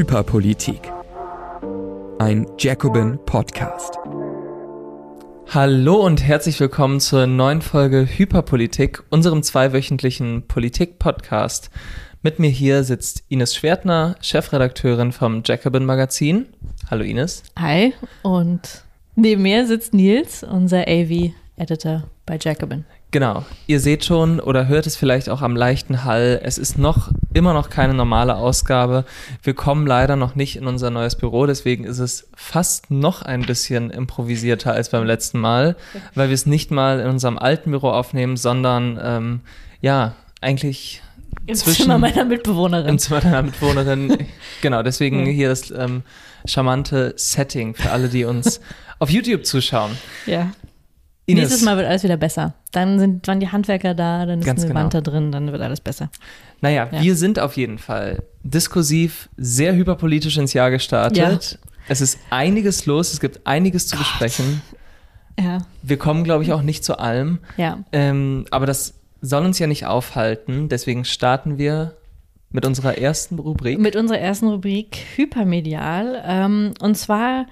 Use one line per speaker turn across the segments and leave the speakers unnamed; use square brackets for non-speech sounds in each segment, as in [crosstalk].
Hyperpolitik. Ein Jacobin Podcast.
Hallo und herzlich willkommen zur neuen Folge Hyperpolitik, unserem zweiwöchentlichen Politik-Podcast. Mit mir hier sitzt Ines Schwertner, Chefredakteurin vom Jacobin Magazin. Hallo Ines.
Hi und neben mir sitzt Nils, unser AV-Editor bei Jacobin.
Genau. Ihr seht schon oder hört es vielleicht auch am leichten Hall. Es ist noch immer noch keine normale Ausgabe. Wir kommen leider noch nicht in unser neues Büro, deswegen ist es fast noch ein bisschen improvisierter als beim letzten Mal, weil wir es nicht mal in unserem alten Büro aufnehmen, sondern ähm, ja, eigentlich
Im
zwischen,
Zimmer meiner Mitbewohnerin.
Im Zimmer deiner Mitbewohnerin. [laughs] genau, deswegen hier das ähm, charmante Setting für alle, die uns [laughs] auf YouTube zuschauen.
ja.
Ines,
Nächstes Mal wird alles wieder besser. Dann sind waren die Handwerker da, dann ist
Ganz
eine
genau.
Wand da drin, dann wird alles besser.
Naja,
Ja.
wir sind auf jeden Fall diskursiv, sehr hyperpolitisch ins Jahr gestartet. Es ist einiges los, es gibt einiges zu besprechen.
Ja,
Wir kommen, glaube ich, auch nicht zu allem.
ja.
Ähm, aber das soll uns ja nicht aufhalten. Deswegen starten wir mit unserer ersten Rubrik.
Mit unserer ersten Rubrik Hypermedial. Ähm, und zwar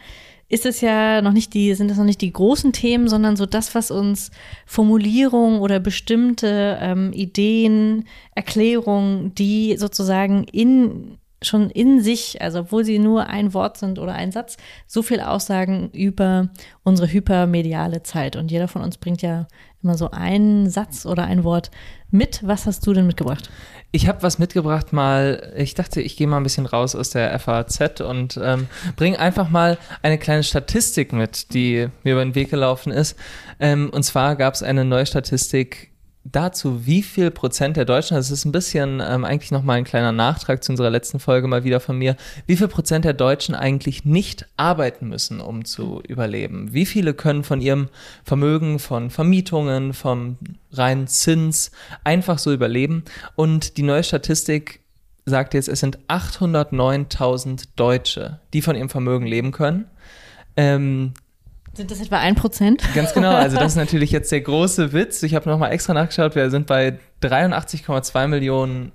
ist es ja noch nicht die, sind das noch nicht die großen Themen, sondern so das, was uns Formulierungen oder bestimmte ähm, Ideen, Erklärungen, die sozusagen in schon in sich, also obwohl sie nur ein Wort sind oder ein Satz, so viel aussagen über unsere hypermediale Zeit. Und jeder von uns bringt ja immer so einen Satz oder ein Wort mit. Was hast du denn mitgebracht?
Ich habe was mitgebracht mal, ich dachte, ich gehe mal ein bisschen raus aus der FAZ und ähm, bringe einfach mal eine kleine Statistik mit, die mir über den Weg gelaufen ist. Ähm, und zwar gab es eine neue Statistik dazu, wie viel Prozent der Deutschen, das ist ein bisschen ähm, eigentlich nochmal ein kleiner Nachtrag zu unserer letzten Folge mal wieder von mir, wie viel Prozent der Deutschen eigentlich nicht arbeiten müssen, um zu überleben. Wie viele können von ihrem Vermögen, von Vermietungen, vom reinen Zins einfach so überleben? Und die neue Statistik sagt jetzt, es sind 809.000 Deutsche, die von ihrem Vermögen leben können. Ähm,
Sind das etwa ein Prozent?
Ganz genau, also das ist [laughs] natürlich jetzt der große Witz. Ich habe nochmal extra nachgeschaut, wir sind bei 83,2 Millionen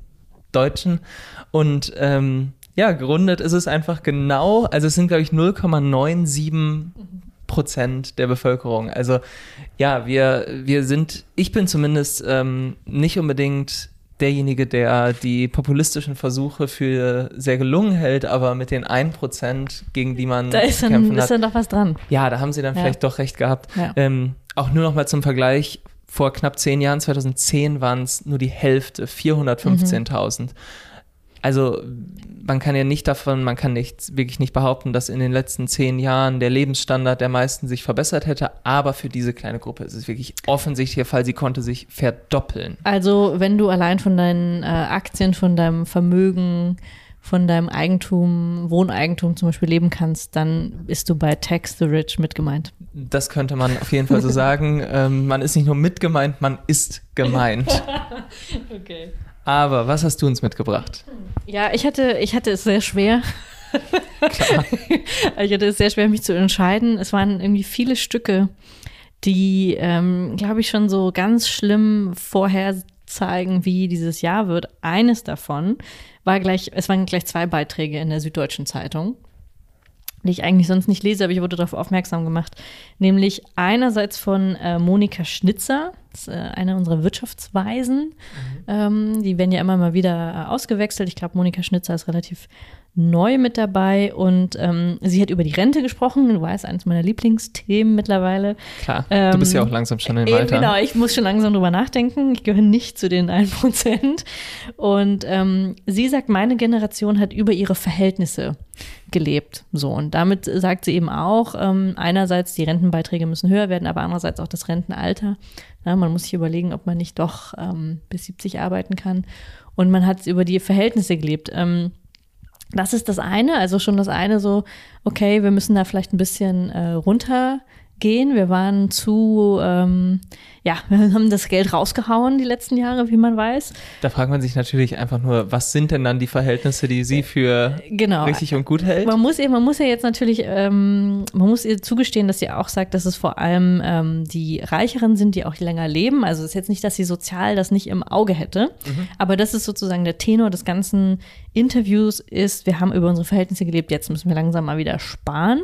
Deutschen und ähm, ja, gerundet ist es einfach genau, also es sind glaube ich 0,97 Prozent der Bevölkerung. Also ja, wir, wir sind, ich bin zumindest ähm, nicht unbedingt derjenige, der die populistischen Versuche für sehr gelungen hält, aber mit den 1%, gegen die man
Da ist dann,
kämpfen
ist dann doch was dran.
ja, da haben sie dann
Ja.
vielleicht doch recht gehabt.
Ja.
Ähm, auch nur noch mal zum Vergleich, vor knapp zehn Jahren, 2010, waren es nur die Hälfte, 415.000. Also man kann ja nicht davon, man kann nicht, wirklich nicht behaupten, dass in den letzten zehn Jahren der Lebensstandard der meisten sich verbessert hätte, aber für diese kleine Gruppe ist es wirklich offensichtlich der Fall, sie konnte sich verdoppeln.
Also, wenn du allein von deinen äh, Aktien, von deinem Vermögen, von deinem Eigentum, Wohneigentum zum Beispiel leben kannst, dann bist du bei Tax the Rich mit gemeint.
Das könnte man auf jeden Fall so [laughs] sagen. Ähm, man ist nicht nur mitgemeint, man ist gemeint. [laughs]
Okay.
Aber was hast du uns mitgebracht?
Ja, ich hatte, ich hatte es sehr schwer. [laughs] ich hatte es sehr schwer, mich zu entscheiden. Es waren irgendwie viele Stücke, die, ähm, glaube ich, schon so ganz schlimm vorherzeigen, wie dieses Jahr wird. Eines davon war gleich, es waren gleich zwei Beiträge in der Süddeutschen Zeitung die ich eigentlich sonst nicht lese, aber ich wurde darauf aufmerksam gemacht. Nämlich einerseits von äh, Monika Schnitzer, das ist, äh, eine unserer Wirtschaftsweisen. Ähm, die werden ja immer mal wieder äh, ausgewechselt. Ich glaube, Monika Schnitzer ist relativ neu mit dabei und ähm, sie hat über die Rente gesprochen. Du weißt, eines meiner Lieblingsthemen mittlerweile.
Klar, du bist ja
Ähm,
auch langsam schon im Alter.
Genau, ich muss schon langsam drüber nachdenken. Ich gehöre nicht zu den 1%. Und ähm, sie sagt, meine Generation hat über ihre Verhältnisse gelebt. So, und damit sagt sie eben auch, ähm, einerseits die Rentenbeiträge müssen höher werden, aber andererseits auch das Rentenalter. Ja, man muss sich überlegen, ob man nicht doch ähm, bis 70 arbeiten kann. Und man hat über die Verhältnisse gelebt. Ähm, das ist das eine, also schon das eine so, okay, wir müssen da vielleicht ein bisschen äh, runter gehen. Wir waren zu, ähm, ja, [laughs] wir haben das Geld rausgehauen die letzten Jahre, wie man weiß.
Da fragt man sich natürlich einfach nur, was sind denn dann die Verhältnisse, die sie für
genau.
richtig und gut hält?
Man muss ihr, man muss ja jetzt natürlich, ähm, man muss ihr zugestehen, dass sie auch sagt, dass es vor allem ähm, die Reicheren sind, die auch länger leben. Also es ist jetzt nicht, dass sie sozial das nicht im Auge hätte, mhm. aber das ist sozusagen der Tenor des ganzen Interviews ist, wir haben über unsere Verhältnisse gelebt, jetzt müssen wir langsam mal wieder sparen.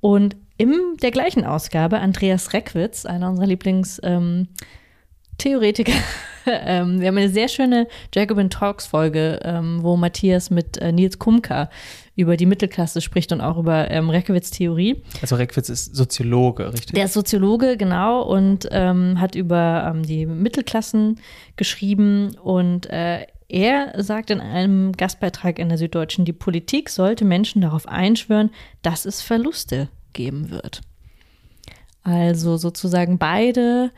Und in der gleichen Ausgabe Andreas Reckwitz, einer unserer Lieblingstheoretiker. Ähm, [laughs] ähm, wir haben eine sehr schöne Jacobin Talks Folge, ähm, wo Matthias mit äh, Nils Kumka über die Mittelklasse spricht und auch über ähm, Reckwitz Theorie.
Also Reckwitz ist Soziologe, richtig?
Der ist Soziologe, genau, und ähm, hat über ähm, die Mittelklassen geschrieben und äh, er sagt in einem Gastbeitrag in der Süddeutschen, die Politik sollte Menschen darauf einschwören, dass es Verluste geben wird. Also sozusagen beide,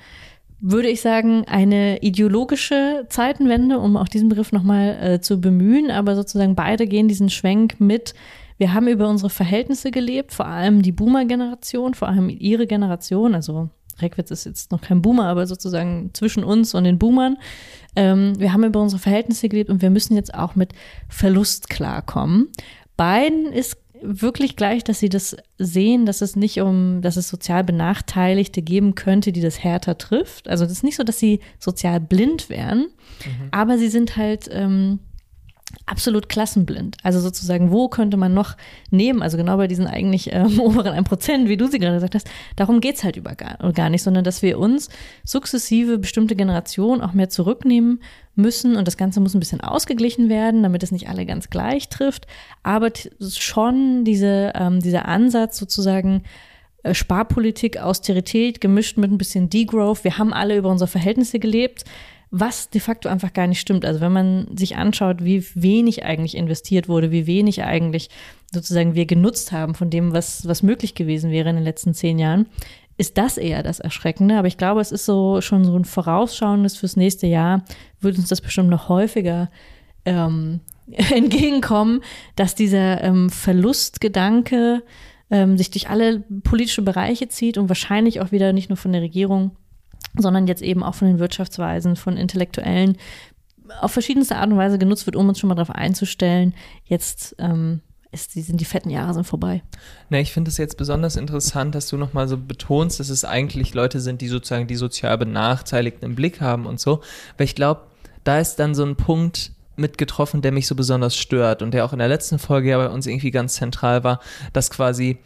würde ich sagen, eine ideologische Zeitenwende, um auch diesen Begriff nochmal äh, zu bemühen, aber sozusagen beide gehen diesen Schwenk mit. Wir haben über unsere Verhältnisse gelebt, vor allem die Boomer-Generation, vor allem ihre Generation, also Reckwitz ist jetzt noch kein Boomer, aber sozusagen zwischen uns und den Boomern. Ähm, wir haben über unsere Verhältnisse gelebt und wir müssen jetzt auch mit Verlust klarkommen. Beiden ist wirklich gleich, dass sie das sehen, dass es nicht um, dass es sozial Benachteiligte geben könnte, die das härter trifft. Also das ist nicht so, dass sie sozial blind wären, mhm. aber sie sind halt ähm, absolut klassenblind. Also sozusagen, wo könnte man noch nehmen? Also genau bei diesen eigentlich ähm, [laughs] oberen 1 Prozent, wie du sie gerade gesagt hast, darum geht's halt über gar, gar nicht, sondern dass wir uns sukzessive bestimmte Generationen auch mehr zurücknehmen müssen und das Ganze muss ein bisschen ausgeglichen werden, damit es nicht alle ganz gleich trifft. Aber schon diese, ähm, dieser Ansatz sozusagen, äh, Sparpolitik, Austerität gemischt mit ein bisschen Degrowth. Wir haben alle über unsere Verhältnisse gelebt was de facto einfach gar nicht stimmt. Also wenn man sich anschaut, wie wenig eigentlich investiert wurde, wie wenig eigentlich sozusagen wir genutzt haben von dem, was, was möglich gewesen wäre in den letzten zehn Jahren, ist das eher das Erschreckende. Aber ich glaube, es ist so schon so ein Vorausschauendes fürs nächste Jahr, würde uns das bestimmt noch häufiger ähm, [laughs] entgegenkommen, dass dieser ähm, Verlustgedanke ähm, sich durch alle politische Bereiche zieht und wahrscheinlich auch wieder nicht nur von der Regierung sondern jetzt eben auch von den Wirtschaftsweisen, von Intellektuellen auf verschiedenste Art und Weise genutzt wird, um uns schon mal darauf einzustellen, jetzt ähm, ist, sind die fetten Jahre sind vorbei.
Ne, ich finde es jetzt besonders interessant, dass du nochmal so betonst, dass es eigentlich Leute sind, die sozusagen die sozial Benachteiligten im Blick haben und so. Weil ich glaube, da ist dann so ein Punkt mitgetroffen, der mich so besonders stört und der auch in der letzten Folge ja bei uns irgendwie ganz zentral war, dass quasi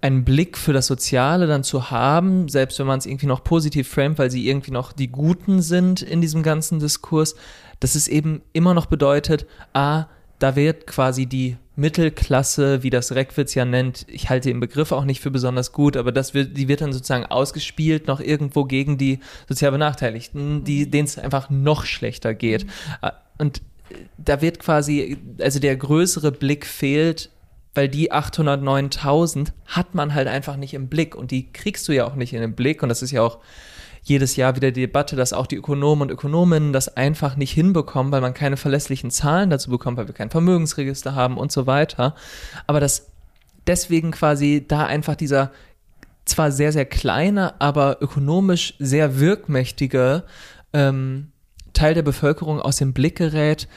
einen Blick für das Soziale dann zu haben, selbst wenn man es irgendwie noch positiv framet, weil sie irgendwie noch die Guten sind in diesem ganzen Diskurs, dass es eben immer noch bedeutet, ah, da wird quasi die Mittelklasse, wie das Reckwitz ja nennt, ich halte den Begriff auch nicht für besonders gut, aber das wird, die wird dann sozusagen ausgespielt noch irgendwo gegen die sozial Benachteiligten, die, mhm. denen es einfach noch schlechter geht. Mhm. Und da wird quasi, also der größere Blick fehlt weil die 809.000 hat man halt einfach nicht im Blick und die kriegst du ja auch nicht in den Blick und das ist ja auch jedes Jahr wieder die Debatte, dass auch die Ökonomen und Ökonominnen das einfach nicht hinbekommen, weil man keine verlässlichen Zahlen dazu bekommt, weil wir kein Vermögensregister haben und so weiter. Aber dass deswegen quasi da einfach dieser zwar sehr, sehr kleine, aber ökonomisch sehr wirkmächtige ähm, Teil der Bevölkerung aus dem Blick gerät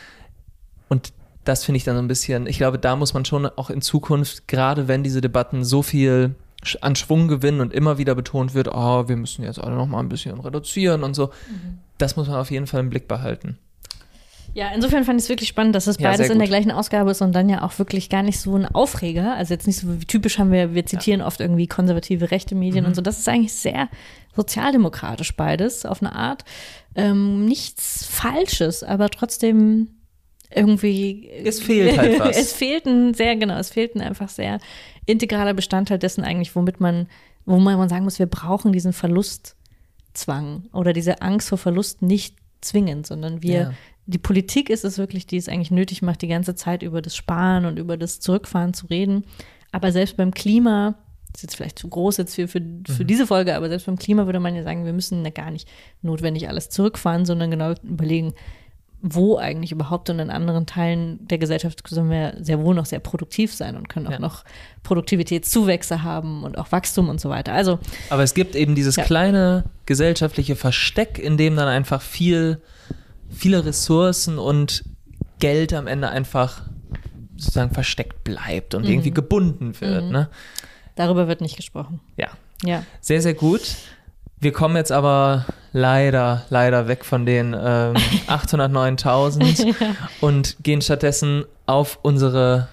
und das finde ich dann so ein bisschen, ich glaube, da muss man schon auch in Zukunft, gerade wenn diese Debatten so viel an Schwung gewinnen und immer wieder betont wird, oh, wir müssen jetzt alle noch mal ein bisschen reduzieren und so, mhm. das muss man auf jeden Fall im Blick behalten.
Ja, insofern fand ich es wirklich spannend, dass es ja, beides in der gleichen Ausgabe ist und dann ja auch wirklich gar nicht so ein Aufreger. Also jetzt nicht so wie typisch haben wir, wir zitieren ja. oft irgendwie konservative rechte Medien mhm. und so. Das ist eigentlich sehr sozialdemokratisch beides auf eine Art. Ähm, nichts Falsches, aber trotzdem irgendwie.
Es fehlt halt [laughs] was.
es fehlt ein sehr, genau, es fehlt ein einfach sehr integraler Bestandteil dessen eigentlich, womit man, wo man sagen muss, wir brauchen diesen Verlustzwang oder diese Angst vor Verlust nicht zwingend, sondern wir, ja. die Politik ist es wirklich, die es eigentlich nötig macht, die ganze Zeit über das Sparen und über das Zurückfahren zu reden. Aber selbst beim Klima, das ist jetzt vielleicht zu groß jetzt für, für, für mhm. diese Folge, aber selbst beim Klima würde man ja sagen, wir müssen ja gar nicht notwendig alles zurückfahren, sondern genau überlegen, wo eigentlich überhaupt und in anderen Teilen der Gesellschaft können wir sehr wohl noch sehr produktiv sein und können auch
Ja.
noch Produktivitätszuwächse haben und auch Wachstum und so weiter. Also
Aber es gibt eben dieses
Ja.
kleine gesellschaftliche Versteck, in dem dann einfach viel, viele Ressourcen und Geld am Ende einfach sozusagen versteckt bleibt und irgendwie gebunden wird. Ne?
darüber wird nicht gesprochen.
Ja,
Ja.
sehr, sehr gut. Wir kommen jetzt aber leider, leider weg von den ähm, [laughs] 809.000 und gehen stattdessen auf unsere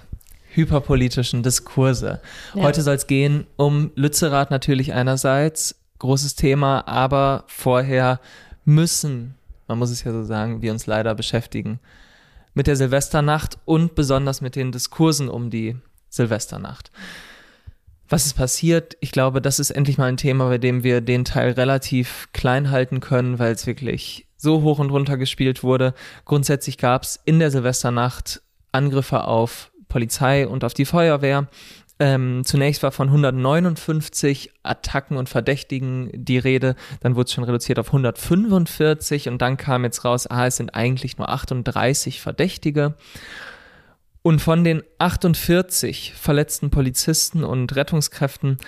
hyperpolitischen Diskurse.
Ja.
Heute soll es gehen um Lützerath natürlich einerseits, großes Thema, aber vorher müssen, man muss es ja so sagen, wir uns leider beschäftigen mit der Silvesternacht und besonders mit den Diskursen um die Silvesternacht. Was ist passiert? Ich glaube, das ist endlich mal ein Thema, bei dem wir den Teil relativ klein halten können, weil es wirklich so hoch und runter gespielt wurde. Grundsätzlich gab es in der Silvesternacht Angriffe auf Polizei und auf die Feuerwehr. Ähm, zunächst war von 159 Attacken und Verdächtigen die Rede, dann wurde es schon reduziert auf 145 und dann kam jetzt raus, ah, es sind eigentlich nur 38 Verdächtige. Und von den 48 verletzten Polizisten und Rettungskräften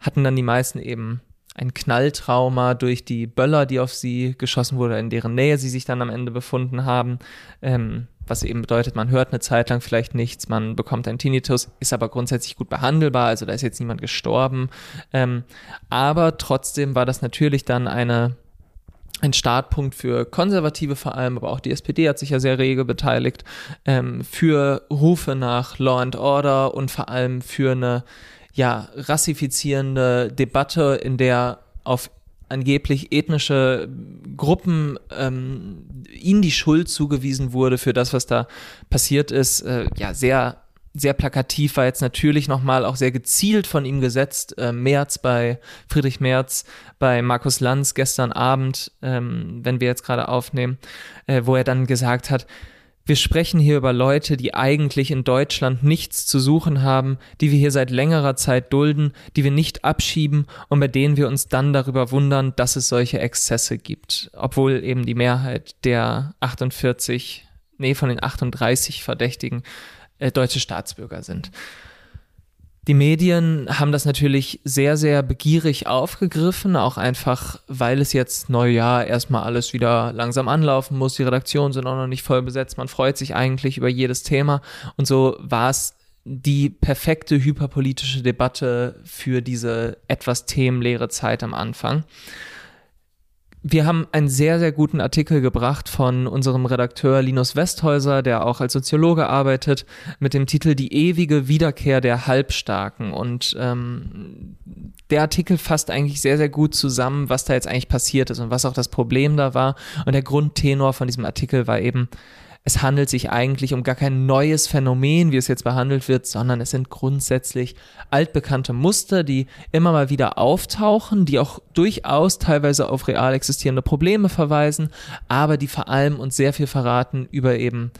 hatten dann die meisten eben ein Knalltrauma durch die Böller, die auf sie geschossen wurde, in deren Nähe sie sich dann am Ende befunden haben. Ähm, was eben bedeutet, man hört eine Zeit lang vielleicht nichts, man bekommt einen Tinnitus, ist aber grundsätzlich gut behandelbar, also da ist jetzt niemand gestorben. Ähm, aber trotzdem war das natürlich dann eine ein Startpunkt für Konservative vor allem, aber auch die SPD hat sich ja sehr rege beteiligt, ähm, für Rufe nach Law and Order und vor allem für eine ja, rassifizierende Debatte, in der auf angeblich ethnische Gruppen ähm, ihnen die Schuld zugewiesen wurde für das, was da passiert ist, äh, ja, sehr sehr plakativ war jetzt natürlich nochmal auch sehr gezielt von ihm gesetzt. Äh, Merz bei Friedrich Merz, bei Markus Lanz gestern Abend, ähm, wenn wir jetzt gerade aufnehmen, äh, wo er dann gesagt hat, wir sprechen hier über Leute, die eigentlich in Deutschland nichts zu suchen haben, die wir hier seit längerer Zeit dulden, die wir nicht abschieben und bei denen wir uns dann darüber wundern, dass es solche Exzesse gibt. Obwohl eben die Mehrheit der 48, nee, von den 38 Verdächtigen äh, deutsche Staatsbürger sind. Die Medien haben das natürlich sehr, sehr begierig aufgegriffen, auch einfach, weil es jetzt Neujahr erstmal alles wieder langsam anlaufen muss. Die Redaktionen sind auch noch nicht voll besetzt. Man freut sich eigentlich über jedes Thema. Und so war es die perfekte hyperpolitische Debatte für diese etwas themenleere Zeit am Anfang. Wir haben einen sehr, sehr guten Artikel gebracht von unserem Redakteur Linus Westhäuser, der auch als Soziologe arbeitet, mit dem Titel Die ewige Wiederkehr der Halbstarken. Und ähm, der Artikel fasst eigentlich sehr, sehr gut zusammen, was da jetzt eigentlich passiert ist und was auch das Problem da war. Und der Grundtenor von diesem Artikel war eben, es handelt sich eigentlich um gar kein neues Phänomen, wie es jetzt behandelt wird, sondern es sind grundsätzlich altbekannte Muster, die immer mal wieder auftauchen, die auch durchaus teilweise auf real existierende Probleme verweisen, aber die vor allem uns sehr viel verraten über eben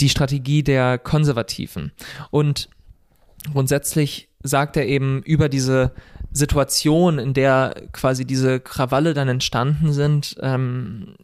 die Strategie der Konservativen. Und grundsätzlich sagt er eben über diese Situation, in der quasi diese Krawalle dann entstanden sind, ähm,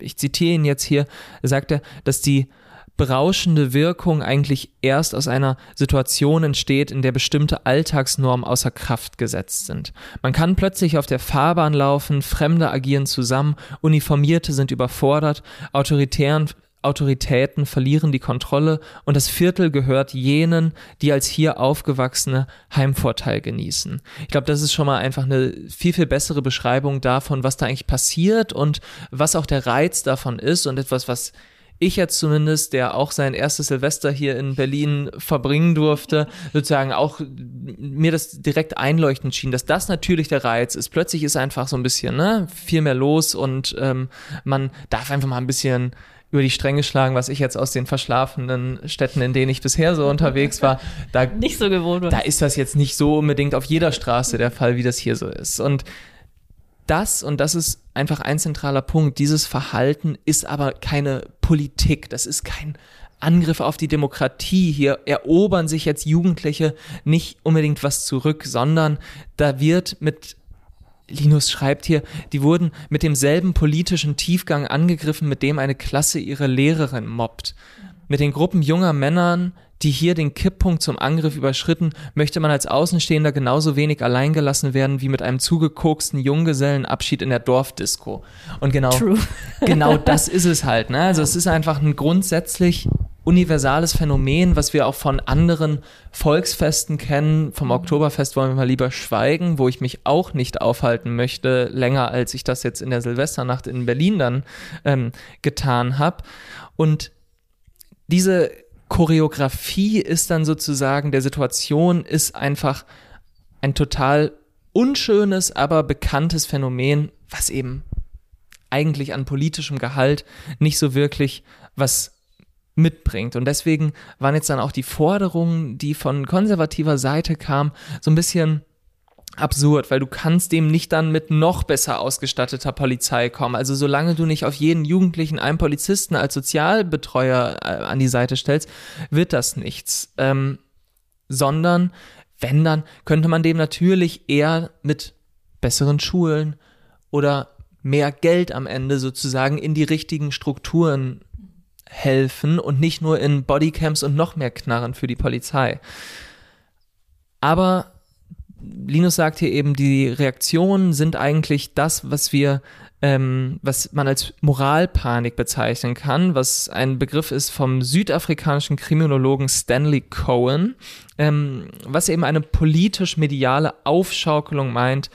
ich zitiere ihn jetzt hier, sagt er, dass die berauschende Wirkung eigentlich erst aus einer Situation entsteht, in der bestimmte Alltagsnormen außer Kraft gesetzt sind. Man kann plötzlich auf der Fahrbahn laufen, Fremde agieren zusammen, Uniformierte sind überfordert, autoritären Autoritäten verlieren die Kontrolle und das Viertel gehört jenen, die als hier aufgewachsene Heimvorteil genießen. Ich glaube, das ist schon mal einfach eine viel, viel bessere Beschreibung davon, was da eigentlich passiert und was auch der Reiz davon ist und etwas, was ich jetzt zumindest, der auch sein erstes Silvester hier in Berlin verbringen durfte, sozusagen auch mir das direkt einleuchtend schien, dass das natürlich der Reiz ist. Plötzlich ist einfach so ein bisschen ne, viel mehr los und ähm, man darf einfach mal ein bisschen über die Stränge schlagen, was ich jetzt aus den verschlafenen Städten, in denen ich bisher so unterwegs war, da, [laughs]
Nicht so gewohnt war.
da ist das jetzt nicht so unbedingt auf jeder Straße der Fall, wie das hier so ist. Und das, und das ist einfach ein zentraler Punkt, dieses Verhalten ist aber keine Politik, das ist kein Angriff auf die Demokratie. Hier erobern sich jetzt Jugendliche nicht unbedingt was zurück, sondern da wird mit Linus schreibt hier, die wurden mit demselben politischen Tiefgang angegriffen, mit dem eine Klasse ihre Lehrerin mobbt. Mit den Gruppen junger Männern, die hier den Kipppunkt zum Angriff überschritten, möchte man als Außenstehender genauso wenig alleingelassen werden wie mit einem zugekoksten Junggesellenabschied in der Dorfdisco. Und genau,
True.
genau das ist es halt. Ne? Also es ist einfach ein grundsätzlich universales Phänomen, was wir auch von anderen Volksfesten kennen. Vom Oktoberfest wollen wir mal lieber schweigen, wo ich mich auch nicht aufhalten möchte, länger als ich das jetzt in der Silvesternacht in Berlin dann ähm, getan habe. Und diese Choreografie ist dann sozusagen der Situation, ist einfach ein total unschönes, aber bekanntes Phänomen, was eben eigentlich an politischem Gehalt nicht so wirklich was mitbringt. Und deswegen waren jetzt dann auch die Forderungen, die von konservativer Seite kamen, so ein bisschen absurd, weil du kannst dem nicht dann mit noch besser ausgestatteter Polizei kommen. Also solange du nicht auf jeden Jugendlichen einen Polizisten als Sozialbetreuer äh, an die Seite stellst, wird das nichts. Ähm, sondern, wenn dann, könnte man dem natürlich eher mit besseren Schulen oder mehr Geld am Ende sozusagen in die richtigen Strukturen helfen und nicht nur in Bodycams und noch mehr Knarren für die Polizei. Aber Linus sagt hier eben, die Reaktionen sind eigentlich das, was wir, ähm, was man als Moralpanik bezeichnen kann, was ein Begriff ist vom südafrikanischen Kriminologen Stanley Cohen, ähm, was eben eine politisch-mediale Aufschaukelung meint,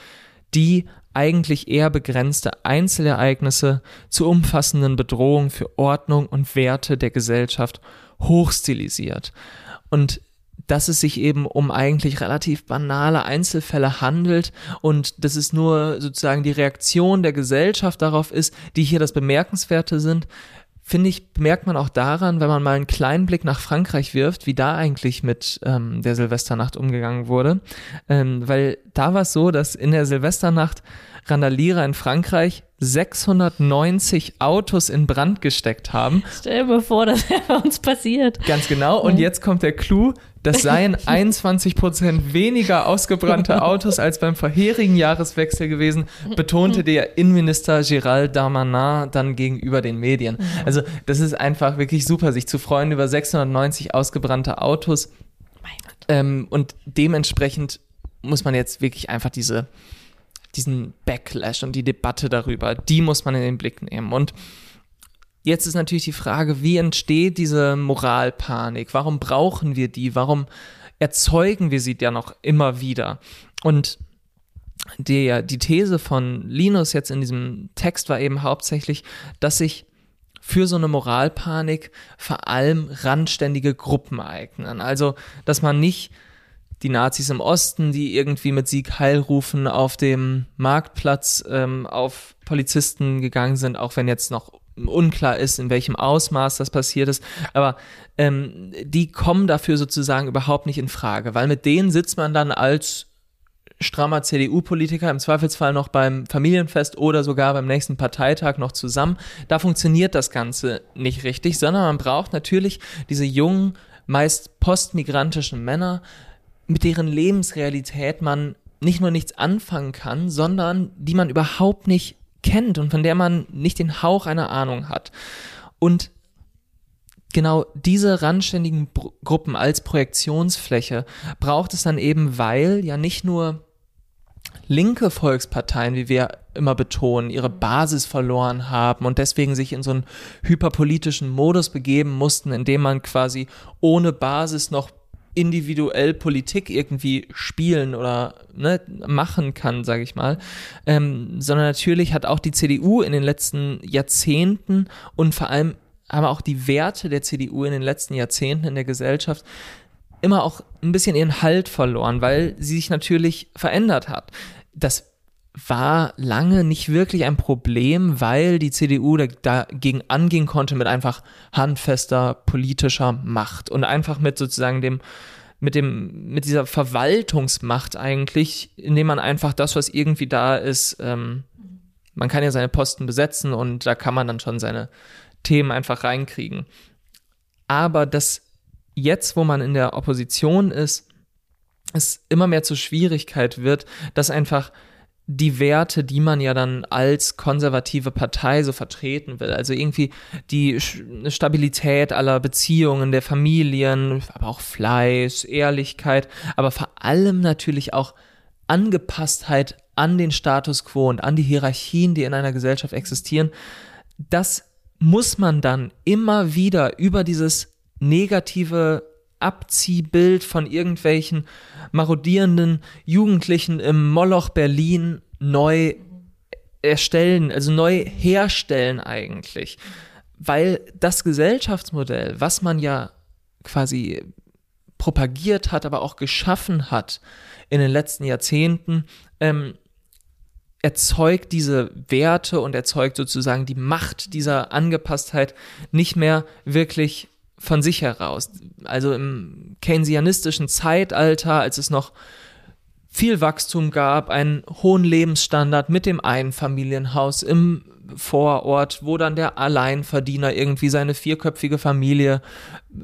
die eigentlich eher begrenzte Einzelereignisse zu umfassenden Bedrohungen für Ordnung und Werte der Gesellschaft hochstilisiert. Und dass es sich eben um eigentlich relativ banale Einzelfälle handelt und dass es nur sozusagen die Reaktion der Gesellschaft darauf ist, die hier das Bemerkenswerte sind, finde ich, merkt man auch daran, wenn man mal einen kleinen Blick nach Frankreich wirft, wie da eigentlich mit ähm, der Silvesternacht umgegangen wurde. Ähm, weil da war es so, dass in der Silvesternacht Randalierer in Frankreich 690 Autos in Brand gesteckt haben.
Stell dir mal vor, das wäre bei uns passiert.
Ganz genau. Und jetzt kommt der Clou. Das seien [laughs] 21 Prozent weniger ausgebrannte Autos als beim vorherigen Jahreswechsel gewesen, betonte der Innenminister Gérald Darmanin dann gegenüber den Medien. Also das ist einfach wirklich super, sich zu freuen über 690 ausgebrannte Autos. Ähm, und dementsprechend muss man jetzt wirklich einfach diese, diesen Backlash und die Debatte darüber, die muss man in den Blick nehmen. Und jetzt ist natürlich die Frage, wie entsteht diese Moralpanik? Warum brauchen wir die? Warum erzeugen wir sie ja noch immer wieder? Und die, die These von Linus jetzt in diesem Text war eben hauptsächlich, dass sich für so eine Moralpanik vor allem randständige Gruppen eignen. Also, dass man nicht die Nazis im Osten, die irgendwie mit Sieg Heil rufen, auf dem Marktplatz ähm, auf Polizisten gegangen sind, auch wenn jetzt noch unklar ist, in welchem Ausmaß das passiert ist. Aber ähm, die kommen dafür sozusagen überhaupt nicht in Frage, weil mit denen sitzt man dann als strammer CDU-Politiker im Zweifelsfall noch beim Familienfest oder sogar beim nächsten Parteitag noch zusammen. Da funktioniert das Ganze nicht richtig, sondern man braucht natürlich diese jungen, meist postmigrantischen Männer, mit deren Lebensrealität man nicht nur nichts anfangen kann, sondern die man überhaupt nicht kennt und von der man nicht den Hauch einer Ahnung hat. Und genau diese randständigen Br Gruppen als Projektionsfläche braucht es dann eben, weil ja nicht nur linke Volksparteien, wie wir immer betonen, ihre Basis verloren haben und deswegen sich in so einen hyperpolitischen Modus begeben mussten, in dem man quasi ohne Basis noch individuell Politik irgendwie spielen oder ne, machen kann, sage ich mal, ähm, sondern natürlich hat auch die CDU in den letzten Jahrzehnten und vor allem haben auch die Werte der CDU in den letzten Jahrzehnten in der Gesellschaft immer auch ein bisschen ihren Halt verloren, weil sie sich natürlich verändert hat. Das war lange nicht wirklich ein Problem, weil die CDU dagegen angehen konnte mit einfach handfester politischer Macht und einfach mit sozusagen dem mit dem mit dieser Verwaltungsmacht eigentlich, indem man einfach das, was irgendwie da ist, ähm, man kann ja seine Posten besetzen und da kann man dann schon seine Themen einfach reinkriegen. Aber das jetzt, wo man in der Opposition ist, es immer mehr zur Schwierigkeit wird, dass einfach die Werte, die man ja dann als konservative Partei so vertreten will. Also irgendwie die Stabilität aller Beziehungen, der Familien, aber auch Fleiß, Ehrlichkeit, aber vor allem natürlich auch Angepasstheit an den Status quo und an die Hierarchien, die in einer Gesellschaft existieren. Das muss man dann immer wieder über dieses negative Abziehbild von irgendwelchen marodierenden Jugendlichen im Moloch Berlin neu erstellen, also neu herstellen eigentlich. Weil das Gesellschaftsmodell, was man ja quasi propagiert hat, aber auch geschaffen hat in den letzten Jahrzehnten, ähm, erzeugt diese Werte und erzeugt sozusagen die Macht dieser Angepasstheit nicht mehr wirklich von sich heraus. Also im keynesianistischen Zeitalter, als es noch viel Wachstum gab, einen hohen Lebensstandard mit dem Einfamilienhaus im Vorort, wo dann der Alleinverdiener irgendwie seine vierköpfige Familie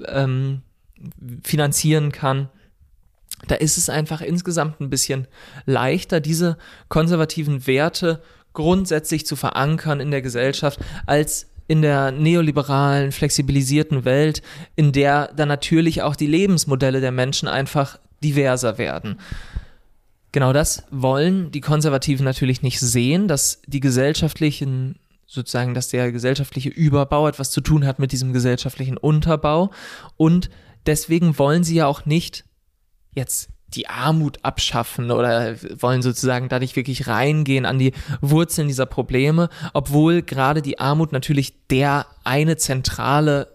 ähm, finanzieren kann. Da ist es einfach insgesamt ein bisschen leichter, diese konservativen Werte grundsätzlich zu verankern in der Gesellschaft, als in der neoliberalen, flexibilisierten Welt, in der dann natürlich auch die Lebensmodelle der Menschen einfach diverser werden. Genau das wollen die Konservativen natürlich nicht sehen, dass die gesellschaftlichen, sozusagen, dass der gesellschaftliche Überbau etwas zu tun hat mit diesem gesellschaftlichen Unterbau. Und deswegen wollen sie ja auch nicht jetzt die Armut abschaffen oder wollen sozusagen da nicht wirklich reingehen an die Wurzeln dieser Probleme, obwohl gerade die Armut natürlich der eine zentrale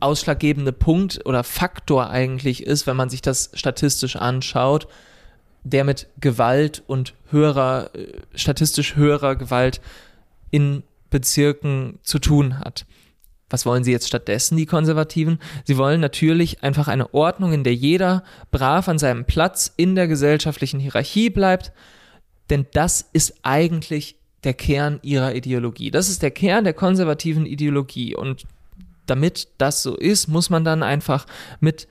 ausschlaggebende Punkt oder Faktor eigentlich ist, wenn man sich das statistisch anschaut, der mit Gewalt und höherer, äh, statistisch höherer Gewalt in Bezirken zu tun hat. Was wollen sie jetzt stattdessen, die Konservativen? Sie wollen natürlich einfach eine Ordnung, in der jeder brav an seinem Platz in der gesellschaftlichen Hierarchie bleibt, denn das ist eigentlich der Kern ihrer Ideologie. Das ist der Kern der konservativen Ideologie und damit das so ist, muss man dann einfach mit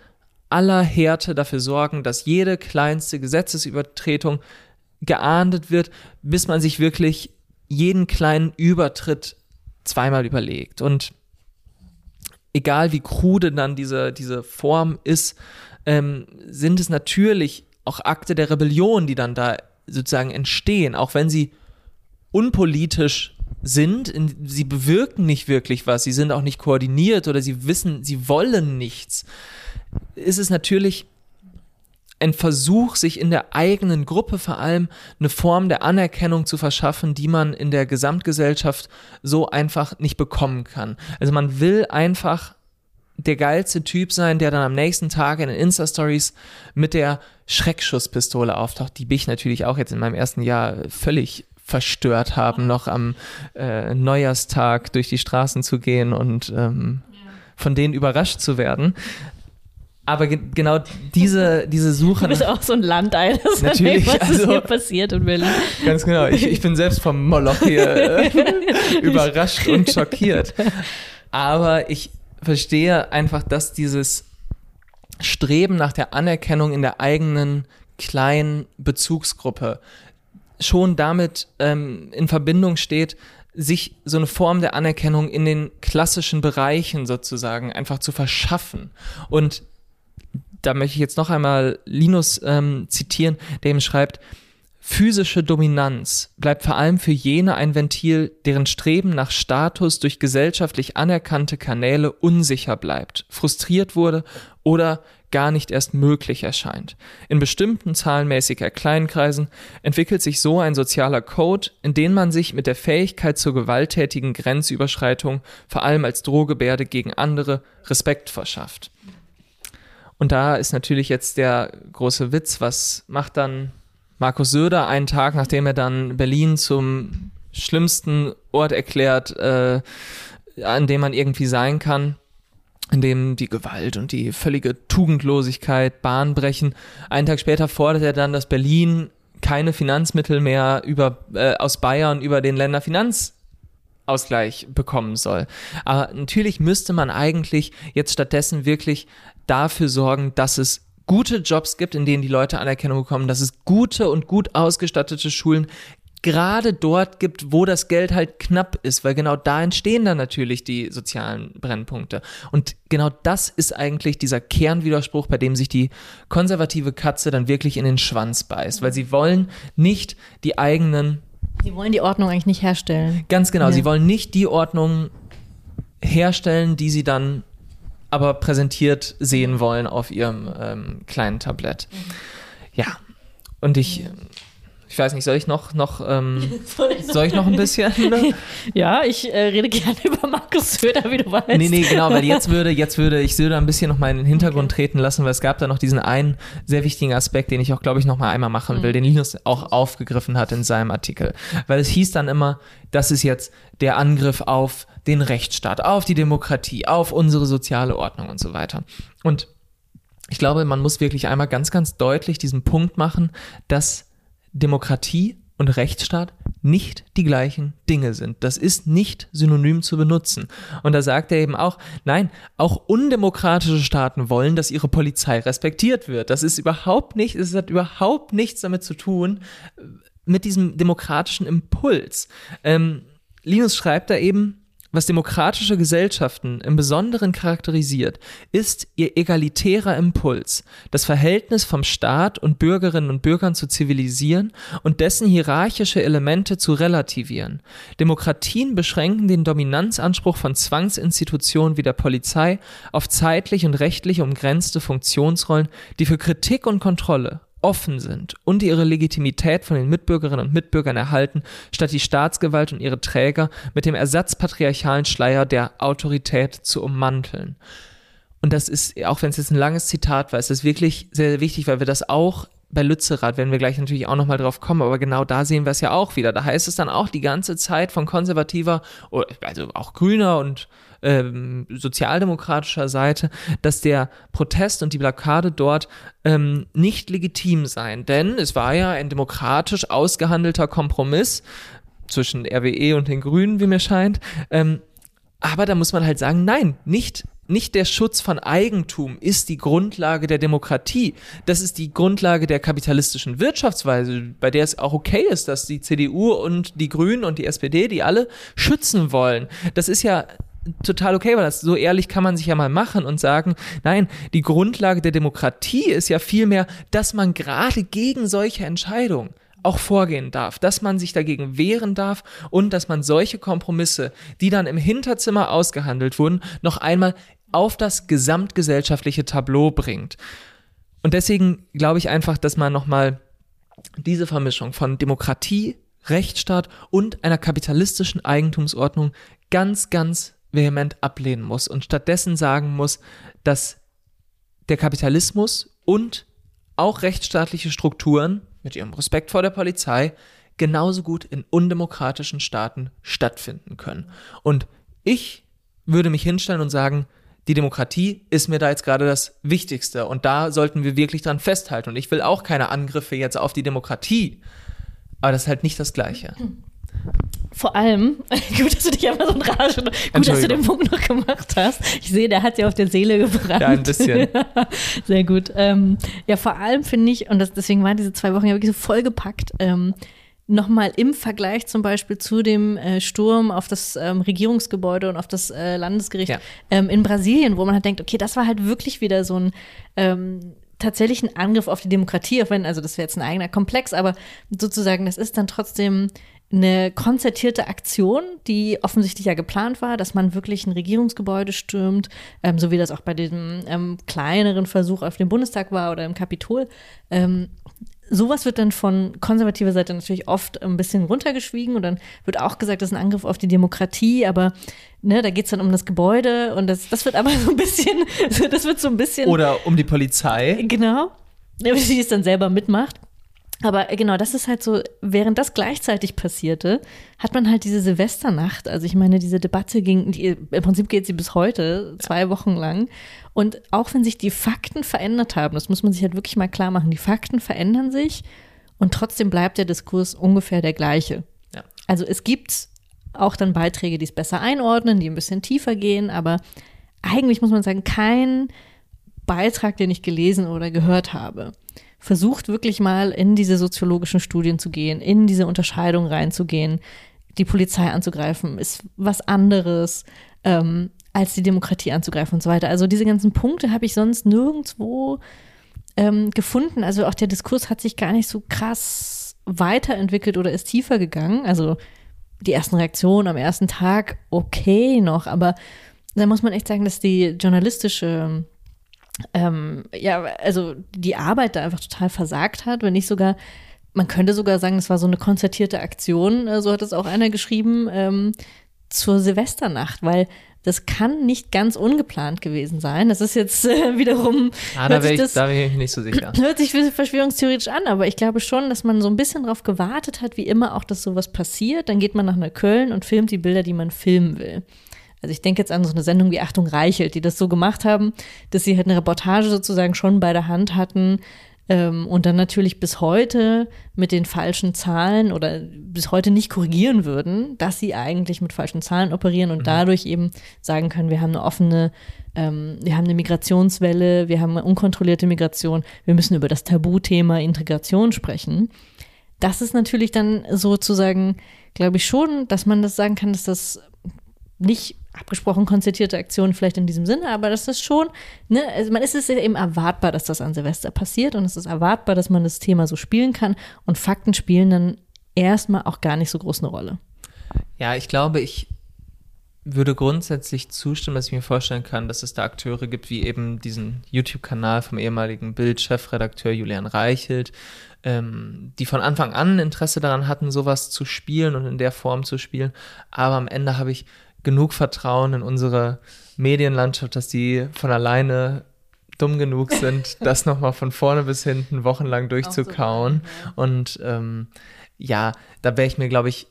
aller Härte dafür sorgen, dass jede kleinste Gesetzesübertretung geahndet wird, bis man sich wirklich jeden kleinen Übertritt zweimal überlegt. Und egal wie krude dann diese, diese Form ist, ähm, sind es natürlich auch Akte der Rebellion, die dann da sozusagen entstehen, auch wenn sie unpolitisch sind, in, sie bewirken nicht wirklich was, sie sind auch nicht koordiniert oder sie wissen, sie wollen nichts, ist es natürlich ein Versuch, sich in der eigenen Gruppe vor allem eine Form der Anerkennung zu verschaffen, die man in der Gesamtgesellschaft so einfach nicht bekommen kann. Also man will einfach der geilste Typ sein, der dann am nächsten Tag in den Insta-Stories mit der Schreckschusspistole auftaucht, die mich natürlich auch jetzt in meinem ersten Jahr völlig verstört haben, noch am äh, Neujahrstag durch die Straßen zu gehen und ähm, von denen überrascht zu werden. Aber ge genau diese, diese Suche.
Du bist auch so ein Landeil, das
natürlich,
was
also,
ist hier passiert in Berlin.
Ganz genau. Ich, ich bin selbst vom Moloch hier [laughs] äh, überrascht und schockiert. Aber ich verstehe einfach, dass dieses Streben nach der Anerkennung in der eigenen kleinen Bezugsgruppe schon damit ähm, in Verbindung steht, sich so eine Form der Anerkennung in den klassischen Bereichen sozusagen einfach zu verschaffen. Und da möchte ich jetzt noch einmal Linus ähm, zitieren, der ihm schreibt, Physische Dominanz bleibt vor allem für jene ein Ventil, deren Streben nach Status durch gesellschaftlich anerkannte Kanäle unsicher bleibt, frustriert wurde oder gar nicht erst möglich erscheint. In bestimmten zahlenmäßiger Kleinkreisen entwickelt sich so ein sozialer Code, in den man sich mit der Fähigkeit zur gewalttätigen Grenzüberschreitung, vor allem als Drohgebärde gegen andere, Respekt verschafft. Und da ist natürlich jetzt der große Witz, was macht dann Markus Söder einen Tag, nachdem er dann Berlin zum schlimmsten Ort erklärt, äh, an dem man irgendwie sein kann, in dem die Gewalt und die völlige Tugendlosigkeit Bahn brechen. Einen Tag später fordert er dann, dass Berlin keine Finanzmittel mehr über, äh, aus Bayern über den Länderfinanzausgleich bekommen soll. Aber natürlich müsste man eigentlich jetzt stattdessen wirklich dafür sorgen, dass es gute Jobs gibt, in denen die Leute Anerkennung bekommen, dass es gute und gut ausgestattete Schulen gerade dort gibt, wo das Geld halt knapp ist, weil genau da entstehen dann natürlich die sozialen Brennpunkte. Und genau das ist eigentlich dieser Kernwiderspruch, bei dem sich die konservative Katze dann wirklich in den Schwanz beißt, weil sie wollen nicht die eigenen.
Sie wollen die Ordnung eigentlich nicht herstellen.
Ganz genau,
Ja.
sie wollen nicht die Ordnung herstellen, die sie dann aber präsentiert sehen wollen auf ihrem ähm, kleinen Tablett. Ja, und ich, ich weiß nicht, soll ich noch, noch, ähm, [laughs] soll ich noch ein bisschen? [laughs]
Ja, ich äh, rede gerne [laughs] über Markus Söder, wie du weißt.
Nee, nee, genau, weil jetzt würde, jetzt würde ich Söder ein bisschen noch mal in den Hintergrund treten lassen, weil es gab da noch diesen einen sehr wichtigen Aspekt, den ich auch, glaube ich, noch mal einmal machen will, den Linus auch aufgegriffen hat in seinem Artikel. Weil es hieß dann immer, das ist jetzt der Angriff auf den Rechtsstaat, auf die Demokratie, auf unsere soziale Ordnung und so weiter. Und ich glaube, man muss wirklich einmal ganz, ganz deutlich diesen Punkt machen, dass Demokratie und Rechtsstaat nicht die gleichen Dinge sind. Das ist nicht synonym zu benutzen. Und da sagt er eben auch, nein, auch undemokratische Staaten wollen, dass ihre Polizei respektiert wird. Das ist überhaupt nicht, es hat überhaupt nichts damit zu tun, äh, mit diesem demokratischen Impuls. Ähm, Linus schreibt da eben, was demokratische Gesellschaften im Besonderen charakterisiert, ist ihr egalitärer Impuls, das Verhältnis vom Staat und Bürgerinnen und Bürgern zu zivilisieren und dessen hierarchische Elemente zu relativieren. Demokratien beschränken den Dominanzanspruch von Zwangsinstitutionen wie der Polizei auf zeitlich und rechtlich umgrenzte Funktionsrollen, die für Kritik und Kontrolle offen sind und ihre Legitimität von den Mitbürgerinnen und Mitbürgern erhalten, statt die Staatsgewalt und ihre Träger mit dem ersatzpatriarchalen Schleier der Autorität zu ummanteln. Und das ist, auch wenn es jetzt ein langes Zitat war, ist das wirklich sehr, sehr wichtig, weil wir das auch bei Lützerath werden wir gleich natürlich auch nochmal drauf kommen, aber genau da sehen wir es ja auch wieder. Da heißt es dann auch die ganze Zeit von konservativer, oder also auch grüner und ähm, sozialdemokratischer Seite, dass der Protest und die Blockade dort ähm, nicht legitim seien. Denn es war ja ein demokratisch ausgehandelter Kompromiss zwischen RWE und den Grünen, wie mir scheint. Ähm, aber da muss man halt sagen, nein, nicht nicht der Schutz von Eigentum ist die Grundlage der Demokratie. Das ist die Grundlage der kapitalistischen Wirtschaftsweise, bei der es auch okay ist, dass die CDU und die Grünen und die SPD die alle schützen wollen. Das ist ja total okay, weil das so ehrlich kann man sich ja mal machen und sagen, nein, die Grundlage der Demokratie ist ja vielmehr, dass man gerade gegen solche Entscheidungen auch vorgehen darf, dass man sich dagegen wehren darf und dass man solche Kompromisse, die dann im Hinterzimmer ausgehandelt wurden, noch einmal auf das gesamtgesellschaftliche Tableau bringt. Und deswegen glaube ich einfach, dass man nochmal diese Vermischung von Demokratie, Rechtsstaat und einer kapitalistischen Eigentumsordnung ganz, ganz vehement ablehnen muss und stattdessen sagen muss, dass der Kapitalismus und auch rechtsstaatliche Strukturen mit ihrem Respekt vor der Polizei genauso gut in undemokratischen Staaten stattfinden können. Und ich würde mich hinstellen und sagen, die Demokratie ist mir da jetzt gerade das Wichtigste und da sollten wir wirklich dran festhalten. Und ich will auch keine Angriffe jetzt auf die Demokratie, aber das ist halt nicht das Gleiche. [clears throat]
Vor allem, [laughs] gut, dass du dich einfach so in Rage, gut, dass du den Punkt noch gemacht hast. Ich sehe, der hat ja auf der Seele gebrannt.
Ja, ein bisschen. [laughs]
Sehr gut. Ähm, ja, vor allem finde ich, und das, deswegen waren diese zwei Wochen ja wirklich so vollgepackt, ähm, nochmal im Vergleich zum Beispiel zu dem äh, Sturm auf das ähm, Regierungsgebäude und auf das äh, Landesgericht
Ja.
ähm, in Brasilien, wo man halt denkt, okay, das war halt wirklich wieder so ein ähm, tatsächlich ein Angriff auf die Demokratie, auch wenn, also das wäre jetzt ein eigener Komplex, aber sozusagen, das ist dann trotzdem eine konzertierte Aktion, die offensichtlich ja geplant war, dass man wirklich ein Regierungsgebäude stürmt, ähm, so wie das auch bei diesem ähm, kleineren Versuch auf dem Bundestag war oder im Kapitol. Ähm, sowas wird dann von konservativer Seite natürlich oft ein bisschen runtergeschwiegen und dann wird auch gesagt, das ist ein Angriff auf die Demokratie, aber ne, da geht es dann um das Gebäude und das, das wird aber so ein bisschen, [laughs] das wird so ein bisschen.
Oder um die Polizei.
Genau. Die es dann selber mitmacht. Aber genau, das ist halt so, während das gleichzeitig passierte, hat man halt diese Silvesternacht, also ich meine, diese Debatte ging, die, im Prinzip geht sie bis heute, zwei Wochen lang. Und auch wenn sich die Fakten verändert haben, das muss man sich halt wirklich mal klar machen, die Fakten verändern sich und trotzdem bleibt der Diskurs ungefähr der gleiche.
Ja.
Also es gibt auch dann Beiträge, die es besser einordnen, die ein bisschen tiefer gehen, aber eigentlich muss man sagen, kein Beitrag, den ich gelesen oder gehört habe, versucht wirklich mal in diese soziologischen Studien zu gehen, in diese Unterscheidung reinzugehen, die Polizei anzugreifen, ist was anderes, ähm, als die Demokratie anzugreifen und so weiter. Also diese ganzen Punkte habe ich sonst nirgendwo ähm, gefunden. Also auch der Diskurs hat sich gar nicht so krass weiterentwickelt oder ist tiefer gegangen. Also die ersten Reaktionen am ersten Tag okay noch, aber da muss man echt sagen, dass die journalistische ähm, ja, also die Arbeit da einfach total versagt hat, wenn nicht sogar, man könnte sogar sagen, es war so eine konzertierte Aktion, äh, so hat es auch einer geschrieben, ähm, zur Silvesternacht, weil das kann nicht ganz ungeplant gewesen sein. Das ist jetzt äh, [laughs] wiederum.
Ah, da, ich, das, da bin ich nicht so sicher. [clears throat]
Hört sich verschwörungstheoretisch an, aber ich glaube schon, dass man so ein bisschen darauf gewartet hat, wie immer auch, dass sowas passiert. Dann geht man nach Neukölln und filmt die Bilder, die man filmen will. Also ich denke jetzt an so eine Sendung wie Achtung Reichelt, die das so gemacht haben, dass sie halt eine Reportage sozusagen schon bei der Hand hatten ähm, und dann natürlich bis heute mit den falschen Zahlen oder bis heute nicht korrigieren würden, dass sie eigentlich mit falschen Zahlen operieren und mhm. dadurch eben sagen können, wir haben eine offene ähm, wir haben eine Migrationswelle, wir haben eine unkontrollierte Migration, wir müssen über das Tabuthema Integration sprechen. Das ist natürlich dann sozusagen, glaube ich schon, dass man das sagen kann, dass das nicht abgesprochen konzertierte Aktion vielleicht in diesem Sinne, aber das ist schon, ne, also man ist es eben erwartbar, dass das an Silvester passiert und es ist erwartbar, dass man das Thema so spielen kann und Fakten spielen dann erstmal auch gar nicht so groß eine Rolle.
Ja, ich glaube, ich würde grundsätzlich zustimmen, dass ich mir vorstellen kann, dass es da Akteure gibt, wie eben diesen YouTube-Kanal vom ehemaligen Bild-Chefredakteur Julian Reichelt, ähm, die von Anfang an Interesse daran hatten, sowas zu spielen und in der Form zu spielen. Aber am Ende habe ich genug Vertrauen in unsere Medienlandschaft, dass die von alleine dumm genug [laughs] sind, das nochmal von vorne bis hinten wochenlang durchzukauen. So. Und ähm, ja, da wäre ich mir, glaube ich,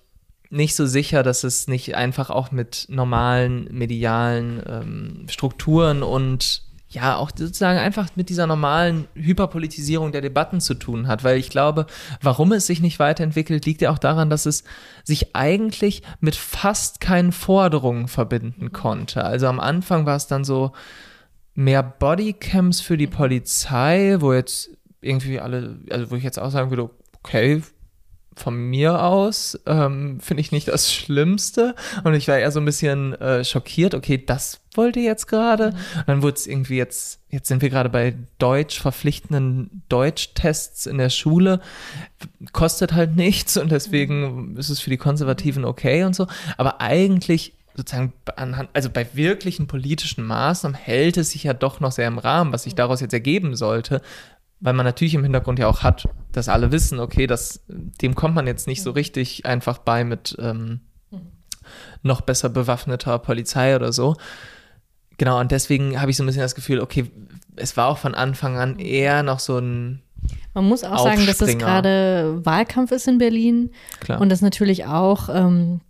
nicht so sicher, dass es nicht einfach auch mit normalen medialen ähm, Strukturen und ja auch sozusagen einfach mit dieser normalen Hyperpolitisierung der Debatten zu tun hat, weil ich glaube, warum es sich nicht weiterentwickelt, liegt ja auch daran, dass es sich eigentlich mit fast keinen Forderungen verbinden konnte. Also am Anfang war es dann so mehr Bodycams für die Polizei, wo jetzt irgendwie alle, also wo ich jetzt auch sagen würde, okay, von mir aus ähm, finde ich nicht das Schlimmste. Und ich war eher so ein bisschen äh, schockiert, okay, das wollte jetzt gerade. Mhm. Und dann wurde es irgendwie jetzt, jetzt sind wir gerade bei Deutsch, verpflichtenden Deutschtests in der Schule. Kostet halt nichts und deswegen mhm. ist es für die Konservativen okay und so. Aber eigentlich sozusagen anhand, also bei wirklichen politischen Maßnahmen hält es sich ja doch noch sehr im Rahmen, was sich daraus jetzt ergeben sollte weil man natürlich im Hintergrund ja auch hat, dass alle wissen, okay, das, dem kommt man jetzt nicht so richtig einfach bei mit ähm, noch besser bewaffneter Polizei oder so. Genau, und deswegen habe ich so ein bisschen das Gefühl, okay, es war auch von Anfang an eher noch so ein
man muss auch sagen, dass es gerade Wahlkampf ist in Berlin Klar. und dass natürlich auch ähm,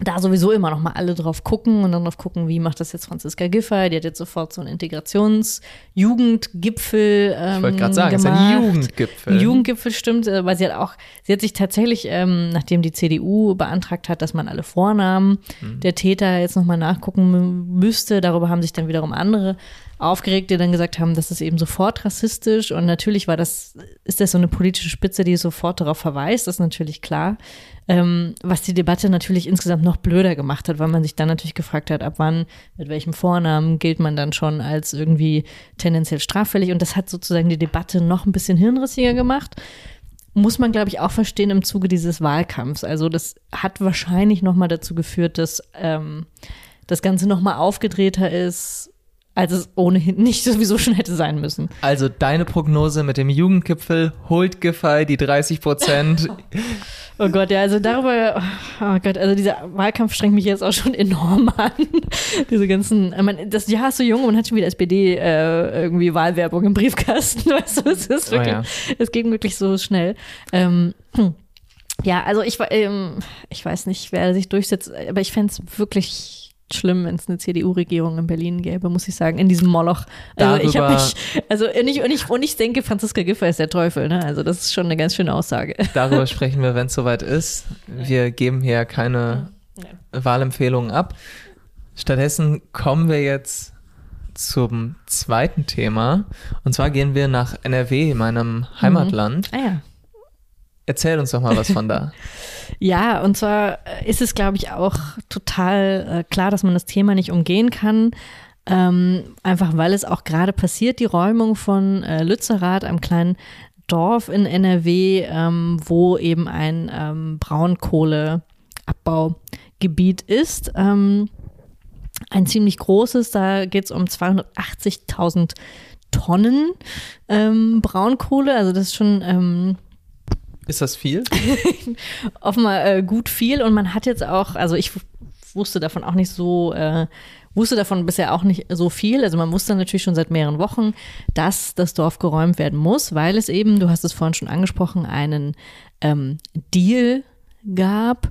da sowieso immer noch mal alle drauf gucken und dann drauf gucken, wie macht das jetzt Franziska Giffey. Die hat jetzt sofort so einen Integrationsjugendgipfel ähm, Ich wollte gerade sagen, gemacht. es ist ein Jugendgipfel. Ein Jugendgipfel stimmt, äh, weil sie hat auch, sie hat sich tatsächlich, ähm, nachdem die CDU beantragt hat, dass man alle Vornamen mhm. der Täter jetzt noch mal nachgucken müsste, darüber haben sich dann wiederum andere aufgeregt, die dann gesagt haben, das ist eben sofort rassistisch und natürlich war das, ist das so eine politische Spitze, die sofort darauf verweist, das ist natürlich klar ähm, was die Debatte natürlich insgesamt noch blöder gemacht hat, weil man sich dann natürlich gefragt hat, ab wann, mit welchem Vornamen gilt man dann schon als irgendwie tendenziell straffällig und das hat sozusagen die Debatte noch ein bisschen hirnrissiger gemacht. Muss man, glaube ich, auch verstehen im Zuge dieses Wahlkampfs. Also das hat wahrscheinlich noch mal dazu geführt, dass ähm, das Ganze noch mal aufgedrehter ist, als es ohnehin [laughs] nicht sowieso schon hätte sein müssen.
Also deine Prognose mit dem Jugendgipfel holt Giffey die 30 Prozent. [laughs]
oh Gott, ja, also darüber, oh Gott, also dieser Wahlkampf strengt mich jetzt auch schon enorm [laughs] an. Diese ganzen, ich meine, das Jahr ist so jung und hat schon wieder SPD äh, irgendwie Wahlwerbung im Briefkasten, weißt du, es ist wirklich, oh ja. es geht wirklich so schnell. Ähm, [clears throat] ja, also ich, ähm, ich weiß nicht, wer sich durchsetzt, aber ich fände es wirklich schlimm, wenn es eine CDU-Regierung in Berlin gäbe, muss ich sagen, in diesem Moloch. Also Darüber ich mich, also und ich, und, ich, und ich denke, Franziska Giffey ist der Teufel, ne? Also das ist schon eine ganz schöne Aussage.
Darüber [laughs] sprechen wir, wenn es soweit ist. Wir geben hier keine ja. Wahlempfehlungen ab. Stattdessen kommen wir jetzt zum zweiten Thema. Und zwar gehen wir nach NRW, meinem Heimatland.
Ah ja.
Erzähl uns doch mal was von da. [laughs]
Ja, und zwar ist es, glaube ich, auch total äh, klar, dass man das Thema nicht umgehen kann. Ähm, einfach weil es auch gerade passiert, die Räumung von äh, Lützerath, einem kleinen Dorf in NRW, ähm, wo eben ein ähm, Braunkohleabbaugebiet ist. Ähm, ein ziemlich großes, da geht es um 280.000 Tonnen ähm, Braunkohle. Also das ist schon ähm,
ist das viel? [laughs]
offenbar äh, gut viel. Und man hat jetzt auch, also ich wusste davon auch nicht so, äh, wusste davon bisher auch nicht so viel. Also man wusste natürlich schon seit mehreren Wochen, dass das Dorf geräumt werden muss, weil es eben, du hast es vorhin schon angesprochen, einen ähm, Deal gab,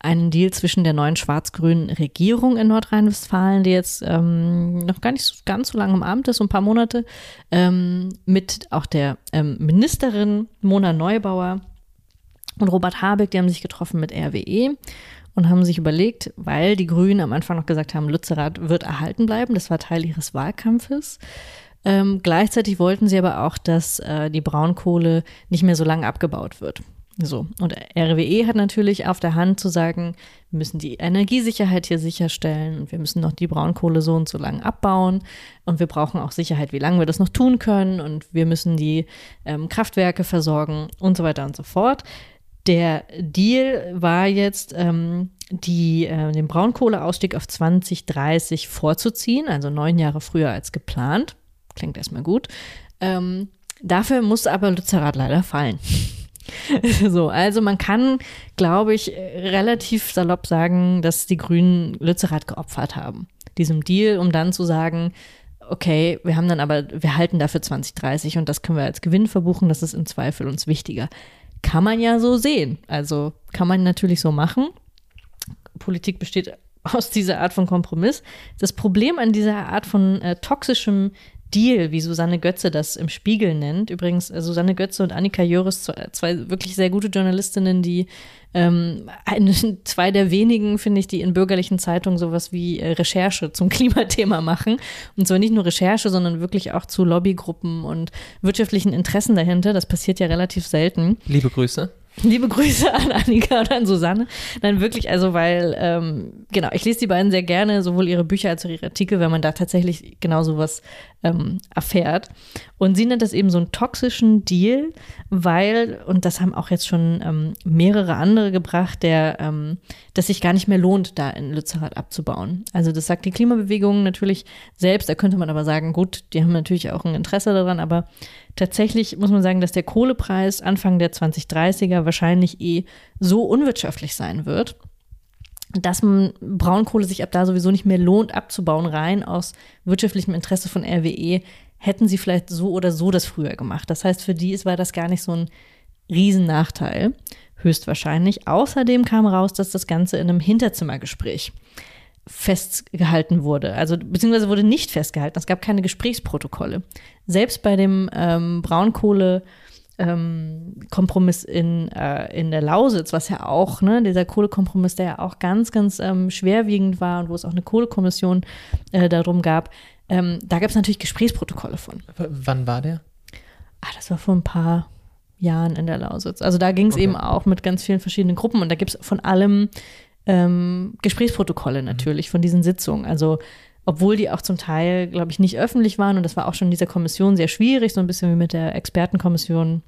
einen Deal zwischen der neuen schwarz-grünen Regierung in Nordrhein-Westfalen, die jetzt ähm, noch gar nicht so, ganz so lange im Amt ist, so ein paar Monate, ähm, mit auch der ähm, Ministerin Mona Neubauer und Robert Habeck, die haben sich getroffen mit RWE und haben sich überlegt, weil die Grünen am Anfang noch gesagt haben, Lützerath wird erhalten bleiben, das war Teil ihres Wahlkampfes. Ähm, gleichzeitig wollten sie aber auch, dass äh, die Braunkohle nicht mehr so lange abgebaut wird. So. Und RWE hat natürlich auf der Hand zu sagen, wir müssen die Energiesicherheit hier sicherstellen und wir müssen noch die Braunkohle so und so lang abbauen und wir brauchen auch Sicherheit, wie lange wir das noch tun können und wir müssen die ähm, Kraftwerke versorgen und so weiter und so fort. Der Deal war jetzt, ähm, die, äh, den Braunkohleausstieg auf 2030 vorzuziehen, also neun Jahre früher als geplant. Klingt erstmal gut. Ähm, dafür muss aber Lützerath leider fallen. [laughs] so, also man kann, glaube ich, relativ salopp sagen, dass die Grünen Lützerath geopfert haben. Diesem Deal, um dann zu sagen, okay, wir haben dann aber, wir halten dafür 2030 und das können wir als Gewinn verbuchen, das ist im Zweifel uns wichtiger. Kann man ja so sehen. Also kann man natürlich so machen. Politik besteht [laughs] aus dieser Art von Kompromiss. Das Problem an dieser Art von äh, toxischem Deal, wie Susanne Götze das im Spiegel nennt. Übrigens, äh, Susanne Götze und Annika Jöris, zwei wirklich sehr gute Journalistinnen, die ähm, eine, zwei der wenigen, finde ich, die in bürgerlichen Zeitungen sowas wie äh, Recherche zum [laughs] Klimathema machen. Und zwar nicht nur Recherche, sondern wirklich auch zu Lobbygruppen und wirtschaftlichen Interessen dahinter. Das passiert ja relativ selten.
Liebe Grüße.
Liebe Grüße [laughs] an Annika und an Susanne. Nein, wirklich, also weil, ähm, genau, ich lese die beiden sehr gerne, sowohl ihre Bücher als auch ihre Artikel, wenn man da tatsächlich genau sowas ähm, erfährt. Und sie nennt das eben so einen toxischen Deal, weil, und das haben auch jetzt schon ähm, mehrere andere gebracht, der, ähm, dass sich gar nicht mehr lohnt, da in Lützerath abzubauen. Also das sagt die Klimabewegung natürlich selbst, da könnte man aber sagen, gut, die haben natürlich auch ein Interesse daran, aber tatsächlich muss man sagen, dass der Kohlepreis Anfang der 2030er wahrscheinlich eh so unwirtschaftlich sein wird, dass man Braunkohle sich ab da sowieso nicht mehr lohnt abzubauen, rein aus wirtschaftlichem Interesse von RWE, hätten sie vielleicht so oder so das früher gemacht. Das heißt, für die war das gar nicht so ein Riesennachteil, höchstwahrscheinlich. Außerdem kam raus, dass das Ganze in einem Hinterzimmergespräch festgehalten wurde. Also beziehungsweise wurde nicht festgehalten. Es gab keine Gesprächsprotokolle. Selbst bei dem ähm, Braunkohle ähm, Kompromiss in, äh, in der Lausitz, was ja auch, ne, dieser Kohlekompromiss, der ja auch ganz, ganz ähm, schwerwiegend war und wo es auch eine Kohlekommission äh, darum gab, ähm, da gab es natürlich Gesprächsprotokolle von.
W wann war der?
Ah, das war vor ein paar Jahren in der Lausitz. Also da ging es okay. eben auch mit ganz vielen verschiedenen Gruppen und da gibt es von allem ähm, Gesprächsprotokolle natürlich von diesen Sitzungen. Also obwohl die auch zum Teil, glaube ich, nicht öffentlich waren und das war auch schon in dieser Kommission sehr schwierig, so ein bisschen wie mit der Expertenkommission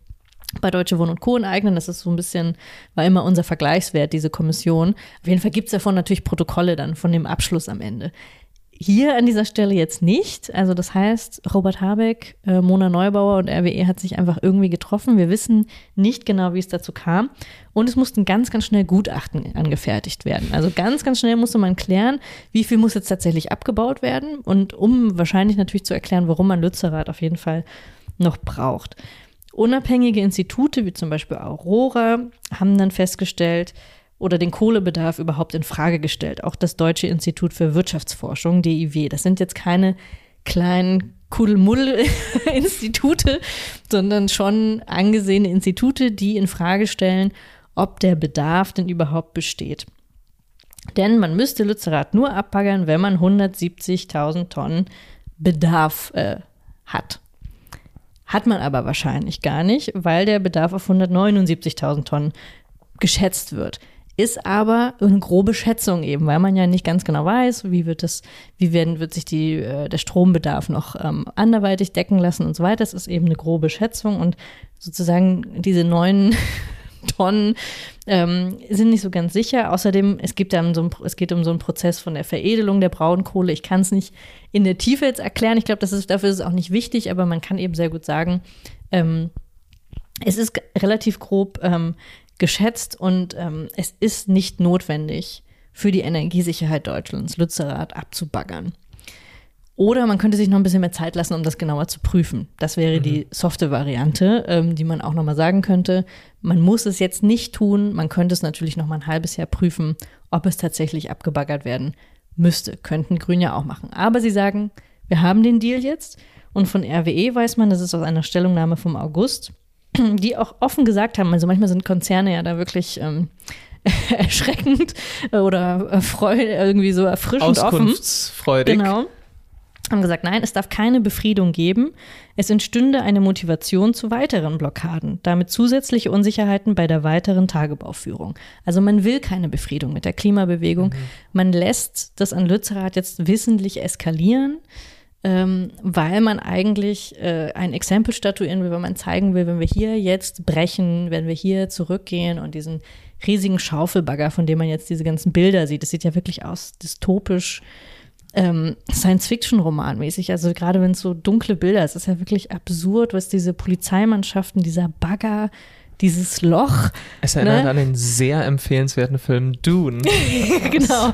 bei Deutsche Wohnen und Co. enteignen. Das ist so ein bisschen, war immer unser Vergleichswert, diese Kommission. Auf jeden Fall gibt es davon natürlich Protokolle dann von dem Abschluss am Ende. Hier an dieser Stelle jetzt nicht. Also das heißt, Robert Habeck, äh, Mona Neubauer und RWE hat sich einfach irgendwie getroffen. Wir wissen nicht genau, wie es dazu kam. Und es mussten ganz, ganz schnell Gutachten angefertigt werden. Also ganz, ganz schnell musste man klären, wie viel muss jetzt tatsächlich abgebaut werden. Und um wahrscheinlich natürlich zu erklären, warum man Lützerath auf jeden Fall noch braucht. Unabhängige Institute, wie zum Beispiel Aurora, haben dann festgestellt, oder den Kohlebedarf überhaupt in Frage gestellt. Auch das Deutsche Institut für Wirtschaftsforschung, DIW. Das sind jetzt keine kleinen Kuddelmuddel-Institute, sondern schon angesehene Institute, die in Frage stellen, ob der Bedarf denn überhaupt besteht. Denn man müsste Lützerath nur abbaggern, wenn man 170.000 Tonnen Bedarf äh, hat. Hat man aber wahrscheinlich gar nicht, weil der Bedarf auf 179.000 Tonnen geschätzt wird. Ist aber eine grobe Schätzung eben, weil man ja nicht ganz genau weiß, wie wird das, wie werden, wird sich die, äh, der Strombedarf noch ähm, anderweitig decken lassen und so weiter. Das ist eben eine grobe Schätzung und sozusagen diese neuen [laughs] Tonnen ähm, sind nicht so ganz sicher. Außerdem, es, gibt dann so ein, es geht um so einen Prozess von der Veredelung der Braunkohle. Ich kann es nicht in der Tiefe jetzt erklären. Ich glaube, dafür ist es auch nicht wichtig, aber man kann eben sehr gut sagen, ähm, es ist relativ grob ähm, geschätzt und ähm, es ist nicht notwendig für die Energiesicherheit Deutschlands, Lützerath abzubaggern. Oder man könnte sich noch ein bisschen mehr Zeit lassen, um das genauer zu prüfen. Das wäre mhm. die softe Variante, ähm, die man auch nochmal sagen könnte. Man muss es jetzt nicht tun. Man könnte es natürlich noch mal ein halbes Jahr prüfen, ob es tatsächlich abgebaggert werden müsste. Könnten Grün ja auch machen. Aber sie sagen, wir haben den Deal jetzt. Und von RWE weiß man, das ist aus einer Stellungnahme vom August, die auch offen gesagt haben, also manchmal sind Konzerne ja da wirklich ähm, [laughs] erschreckend oder äh, freu, irgendwie so erfrischend offen. Genau. Haben gesagt, nein, es darf keine Befriedung geben. Es entstünde eine Motivation zu weiteren Blockaden, damit zusätzliche Unsicherheiten bei der weiteren Tagebauführung. Also man will keine Befriedung mit der Klimabewegung. Mhm. Man lässt das an Lützerath jetzt wissentlich eskalieren ähm, weil man eigentlich äh, ein Exempel statuieren will, wenn man zeigen will, wenn wir hier jetzt brechen, wenn wir hier zurückgehen und diesen riesigen Schaufelbagger, von dem man jetzt diese ganzen Bilder sieht, das sieht ja wirklich aus dystopisch, ähm, Science-Fiction-Roman mäßig. Also gerade wenn es so dunkle Bilder ist, ist ja wirklich absurd, was diese Polizeimannschaften, dieser Bagger, dieses Loch.
Es erinnert ne? an den sehr empfehlenswerten Film Dune. [laughs]
genau,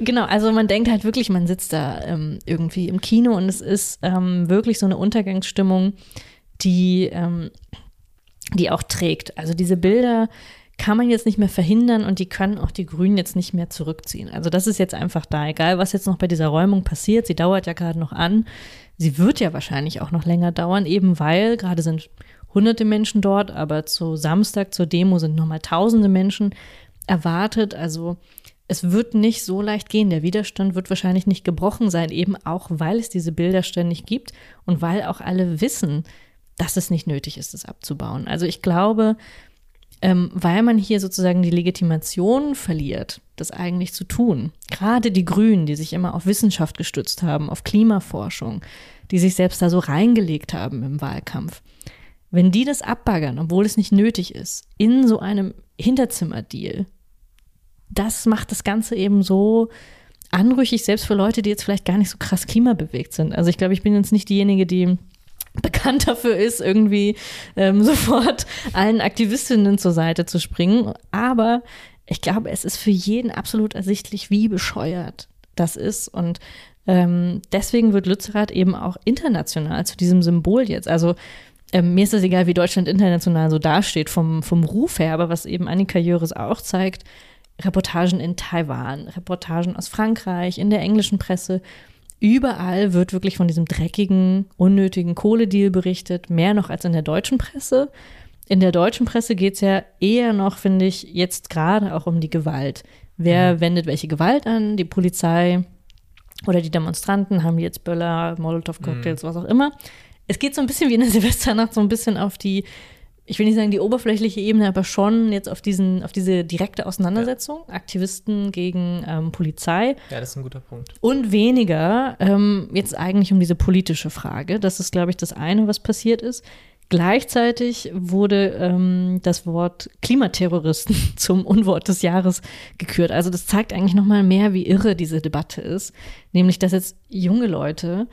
genau. Also man denkt halt wirklich, man sitzt da ähm, irgendwie im Kino und es ist ähm, wirklich so eine Untergangsstimmung, die, ähm, die auch trägt. Also diese Bilder kann man jetzt nicht mehr verhindern und die können auch die Grünen jetzt nicht mehr zurückziehen. Also das ist jetzt einfach da, egal was jetzt noch bei dieser Räumung passiert. Sie dauert ja gerade noch an. Sie wird ja wahrscheinlich auch noch länger dauern, eben weil gerade sind hunderte Menschen dort, aber zu Samstag zur Demo sind nochmal tausende Menschen erwartet. Also es wird nicht so leicht gehen. Der Widerstand wird wahrscheinlich nicht gebrochen sein, eben auch weil es diese Bilder ständig gibt und weil auch alle wissen, dass es nicht nötig ist, es abzubauen. Also ich glaube, ähm, weil man hier sozusagen die Legitimation verliert, das eigentlich zu tun. Gerade die Grünen, die sich immer auf Wissenschaft gestützt haben, auf Klimaforschung, die sich selbst da so reingelegt haben im Wahlkampf. Wenn die das abbaggern, obwohl es nicht nötig ist, in so einem Hinterzimmerdeal, das macht das Ganze eben so anrüchig, selbst für Leute, die jetzt vielleicht gar nicht so krass klimabewegt sind. Also ich glaube, ich bin jetzt nicht diejenige, die [laughs] bekannt dafür ist, irgendwie ähm, [laughs] sofort allen Aktivistinnen zur Seite zu springen. Aber ich glaube, es ist für jeden absolut ersichtlich, wie bescheuert das ist. Und ähm, deswegen wird Lützerath eben auch international zu diesem Symbol jetzt. Also ähm, mir ist es egal, wie Deutschland international so dasteht vom, vom Ruf her, aber was eben Annika Jöres auch zeigt, Reportagen in Taiwan, Reportagen aus Frankreich, in der englischen Presse, überall wird wirklich von diesem dreckigen, unnötigen Kohledeal berichtet, mehr noch als in der deutschen Presse. In der deutschen Presse geht es ja eher noch, finde ich, jetzt gerade auch um die Gewalt. Wer mhm. wendet welche Gewalt an? Die Polizei oder die Demonstranten haben jetzt Böller, Molotow-Cocktails, mhm. was auch immer es geht so ein bisschen wie in der [laughs] Silvesternacht, so ein bisschen auf die, ich will nicht sagen die oberflächliche Ebene, aber schon jetzt auf diesen, auf diese direkte Auseinandersetzung, ja. Aktivisten gegen ähm, Polizei.
Ja, das ist ein guter Punkt.
Und weniger ähm, jetzt eigentlich um diese politische Frage. Das ist, glaube ich, das eine, was passiert ist. Gleichzeitig wurde ähm, das Wort Klimaterroristen [laughs] zum Unwort des Jahres gekürt. Also das zeigt eigentlich noch mal mehr, wie irre diese Debatte ist. Nämlich, dass jetzt junge Leute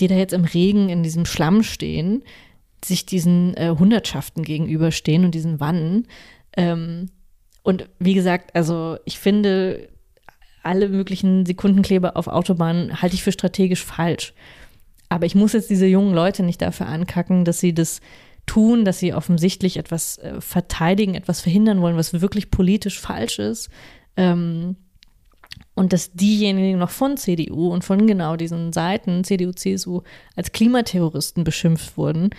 die da jetzt im Regen in diesem Schlamm stehen, sich diesen äh, Hundertschaften gegenüberstehen und diesen Wannen. Ähm, und wie gesagt, also ich finde, alle möglichen Sekundenkleber auf Autobahnen halte ich für strategisch falsch. Aber ich muss jetzt diese jungen Leute nicht dafür ankacken, dass sie das tun, dass sie offensichtlich etwas äh, verteidigen, etwas verhindern wollen, was wirklich politisch falsch ist. Ähm, und dass diejenigen noch von CDU und von genau diesen Seiten, CDU, CSU, als Klimaterroristen beschimpft wurden,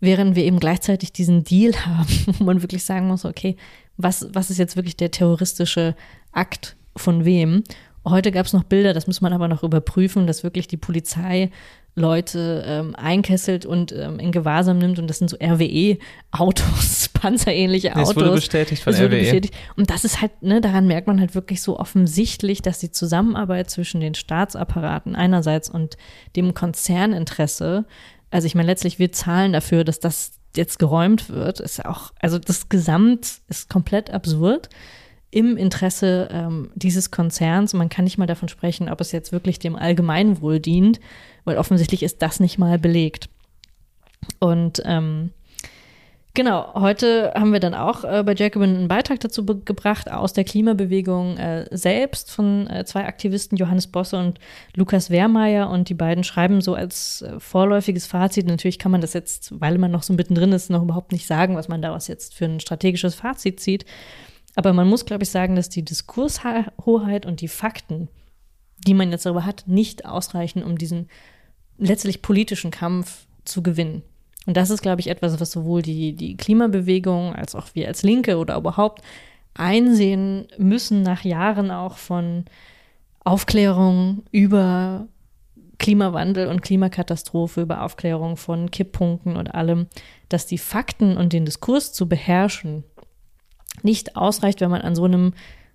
während wir eben gleichzeitig diesen Deal [laughs] haben, wo man wirklich sagen muss, okay, was, was ist jetzt wirklich der terroristische Akt von wem? Heute gab es noch Bilder, das muss man aber noch überprüfen, dass wirklich die Polizei Leute ähm, einkesselt und ähm, in Gewahrsam nimmt. Und das sind so RWE-Autos, [laughs] panzerähnliche Autos.
Das wurde bestätigt von
Das
RWE.
bestätigt. Und das ist halt, ne, daran merkt man halt wirklich so offensichtlich, dass die Zusammenarbeit zwischen den Staatsapparaten einerseits und dem Konzerninteresse, also ich meine, letztlich wir zahlen dafür, dass das jetzt geräumt wird, ist auch, also das Gesamt ist komplett absurd im Interesse ähm, dieses Konzerns. Man kann nicht mal davon sprechen, ob es jetzt wirklich dem Allgemeinwohl dient, weil offensichtlich ist das nicht mal belegt. Und ähm, Genau, heute haben wir dann auch äh, bei Jacobin einen Beitrag dazu gebracht aus der Klimabewegung äh, selbst von äh, zwei Aktivisten, Johannes Bosse und Lukas Wehrmeier. Und die beiden schreiben so als äh, vorläufiges Fazit, natürlich kann man das jetzt, weil man noch so mittendrin ist, noch überhaupt nicht sagen, was man daraus jetzt für ein strategisches Fazit zieht. Aber man muss, glaube ich, sagen, dass die Diskurshoheit und die Fakten, die man jetzt darüber hat, nicht ausreichen, um diesen letztlich politischen Kampf zu gewinnen. Und das ist, glaube ich, etwas, was sowohl die, die Klimabewegung als auch wir als Linke oder überhaupt einsehen müssen nach Jahren auch von Aufklärung über Klimawandel und Klimakatastrophe, über Aufklärung von Kipppunkten und allem, dass die Fakten und den Diskurs zu beherrschen nicht ausreicht, wenn man an so einem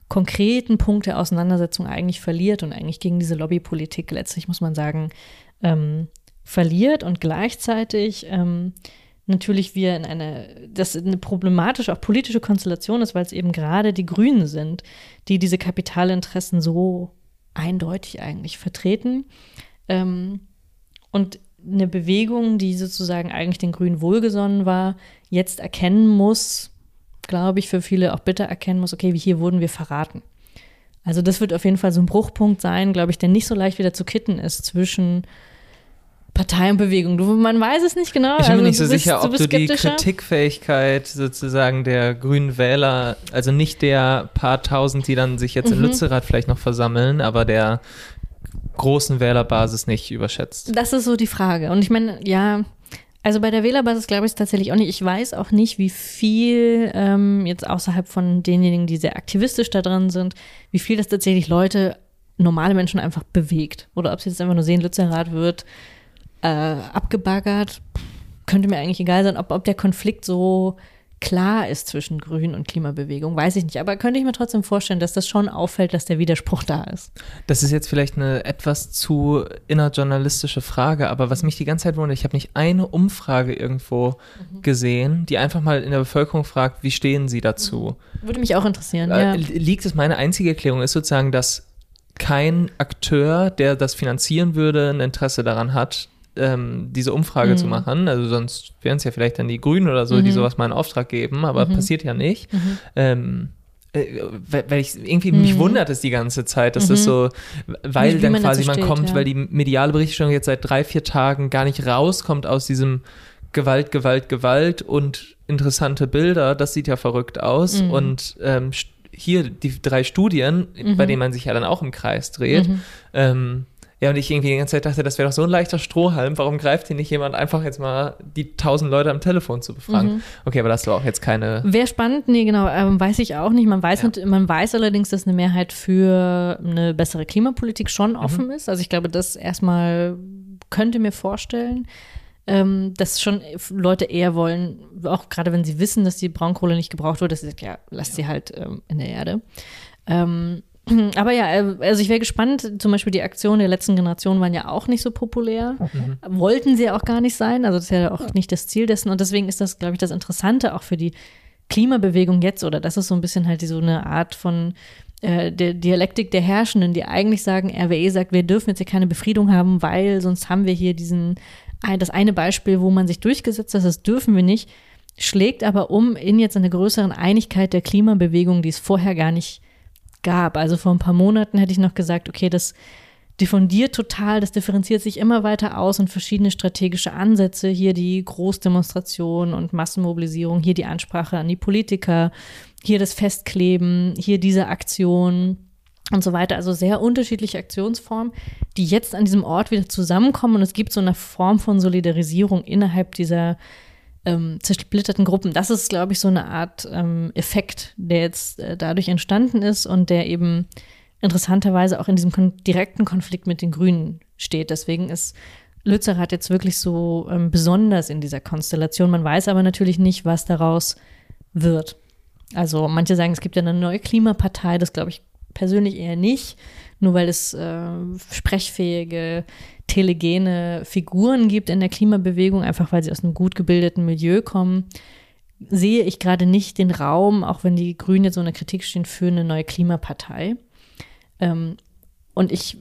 konkreten Punkt der Auseinandersetzung eigentlich verliert und eigentlich gegen diese Lobbypolitik letztlich, muss man sagen, ähm, verliert und gleichzeitig ähm, natürlich wir in eine, das eine problematische, auch politische Konstellation ist, weil es eben gerade die Grünen sind, die diese Kapitalinteressen so eindeutig eigentlich vertreten. Ähm, und eine Bewegung, die sozusagen eigentlich den Grünen wohlgesonnen war, jetzt erkennen muss, glaube ich, für viele auch bitter erkennen muss, okay, hier wurden wir verraten. Also das wird auf jeden Fall so ein Bruchpunkt sein, glaube ich, der nicht so leicht wieder zu kitten ist zwischen Partei und Bewegung. Du, man weiß es nicht genau.
Ich bin mir
also
nicht so
bist,
sicher, ob du die. Kritikfähigkeit sozusagen der grünen Wähler, also nicht der paar tausend, die dann sich jetzt in
Mhm.
Lützerath vielleicht noch versammeln, aber der großen Wählerbasis nicht überschätzt.
Das ist so die Frage. Und ich meine, ja, also bei der Wählerbasis glaube ich es tatsächlich auch nicht. Ich weiß auch nicht, wie viel ähm, jetzt außerhalb von denjenigen, die sehr aktivistisch da drin sind, wie viel das tatsächlich Leute, normale Menschen einfach bewegt. Oder ob sie jetzt einfach nur sehen, Lützerath wird äh, abgebaggert, könnte mir eigentlich egal sein, ob, ob der Konflikt so klar ist zwischen Grün und Klimabewegung, weiß ich nicht. Aber könnte ich mir trotzdem vorstellen, dass das schon auffällt, dass der Widerspruch da ist.
Das ist jetzt vielleicht eine etwas zu innerjournalistische Frage, aber was mich die ganze Zeit wundert, ich habe nicht eine Umfrage irgendwo
Mhm.
gesehen, die einfach mal in der Bevölkerung fragt, wie stehen sie dazu?
Würde mich auch interessieren.
Äh,
Ja.
Liegt es, meine einzige Erklärung ist sozusagen, dass kein Akteur, der das finanzieren würde, ein Interesse daran hat, ähm, diese Umfrage
Mhm.
zu machen. Also sonst wären es ja vielleicht dann die Grünen oder so, die
Mhm.
sowas mal in Auftrag geben, aber
Mhm.
passiert ja nicht.
Mhm.
Ähm, äh, weil ich irgendwie mich
Mhm.
wundert es die ganze Zeit, dass das
Mhm.
so, weil dann
man
quasi man
steht,
kommt,
ja.
weil die mediale Berichterstattung jetzt seit drei, vier Tagen gar nicht rauskommt aus diesem Gewalt, Gewalt, Gewalt und interessante Bilder, das sieht ja verrückt aus.
Mhm.
Und ähm, hier die drei Studien,
Mhm.
bei denen man sich ja dann auch im Kreis dreht.
Mhm.
Ähm, ja, und ich irgendwie die ganze Zeit dachte, das wäre doch so ein leichter Strohhalm. Warum greift hier nicht jemand einfach jetzt mal die tausend Leute am Telefon zu befragen?
Mhm.
Okay, aber das war auch jetzt keine.
Wäre spannend, nee, genau, ähm, weiß ich auch nicht. Man weiß,
Ja.
man weiß allerdings, dass eine Mehrheit für eine bessere Klimapolitik schon
Mhm.
offen ist. Also ich glaube, das erstmal könnte mir vorstellen, ähm, dass schon Leute eher wollen, auch gerade wenn sie wissen, dass die Braunkohle nicht gebraucht wird, dass sie sagt, ja, lasst sie halt ähm, in der Erde. Ähm, aber ja, äh, also ich wäre gespannt, zum Beispiel die Aktionen der letzten Generation waren ja auch nicht so populär. Wollten sie auch gar nicht sein. Also das ist ja auch nicht das Ziel dessen. Und deswegen ist das, glaube ich, das Interessante auch für die Klimabewegung jetzt, oder das ist so ein bisschen halt so eine Art von äh, der Dialektik der Herrschenden, die eigentlich sagen, RWE sagt, wir dürfen jetzt hier keine Befriedung haben, weil sonst haben wir hier diesen, das eine Beispiel, wo man sich durchgesetzt hat, das dürfen wir nicht, schlägt aber um in jetzt eine größeren Einigkeit der Klimabewegung, die es vorher gar nicht gab. Also vor ein paar Monaten hätte ich noch gesagt, okay, das diffundiert total, das differenziert sich immer weiter aus und verschiedene strategische Ansätze, hier die Großdemonstration und Massenmobilisierung, hier die Ansprache an die Politiker, hier das Festkleben, hier diese Aktion und so weiter. Also sehr unterschiedliche Aktionsformen, die jetzt an diesem Ort wieder zusammenkommen und es gibt so eine Form von Solidarisierung innerhalb dieser ähm, zersplitterten Gruppen. Das ist, glaube ich, so eine Art ähm, Effekt, der jetzt äh, dadurch entstanden ist und der eben interessanterweise auch in diesem kon direkten Konflikt mit den Grünen steht. Deswegen ist Lützerath jetzt wirklich so ähm, besonders in dieser Konstellation. Man weiß aber natürlich nicht, was daraus wird. Also manche sagen, es gibt ja eine neue Klimapartei, das glaube ich persönlich eher nicht, nur weil es äh, sprechfähige, telegene Figuren gibt in der Klimabewegung, einfach weil sie aus einem gut gebildeten Milieu kommen, sehe ich gerade nicht den Raum, auch wenn die Grünen jetzt so eine Kritik stehen, für eine neue Klimapartei. Ähm, und ich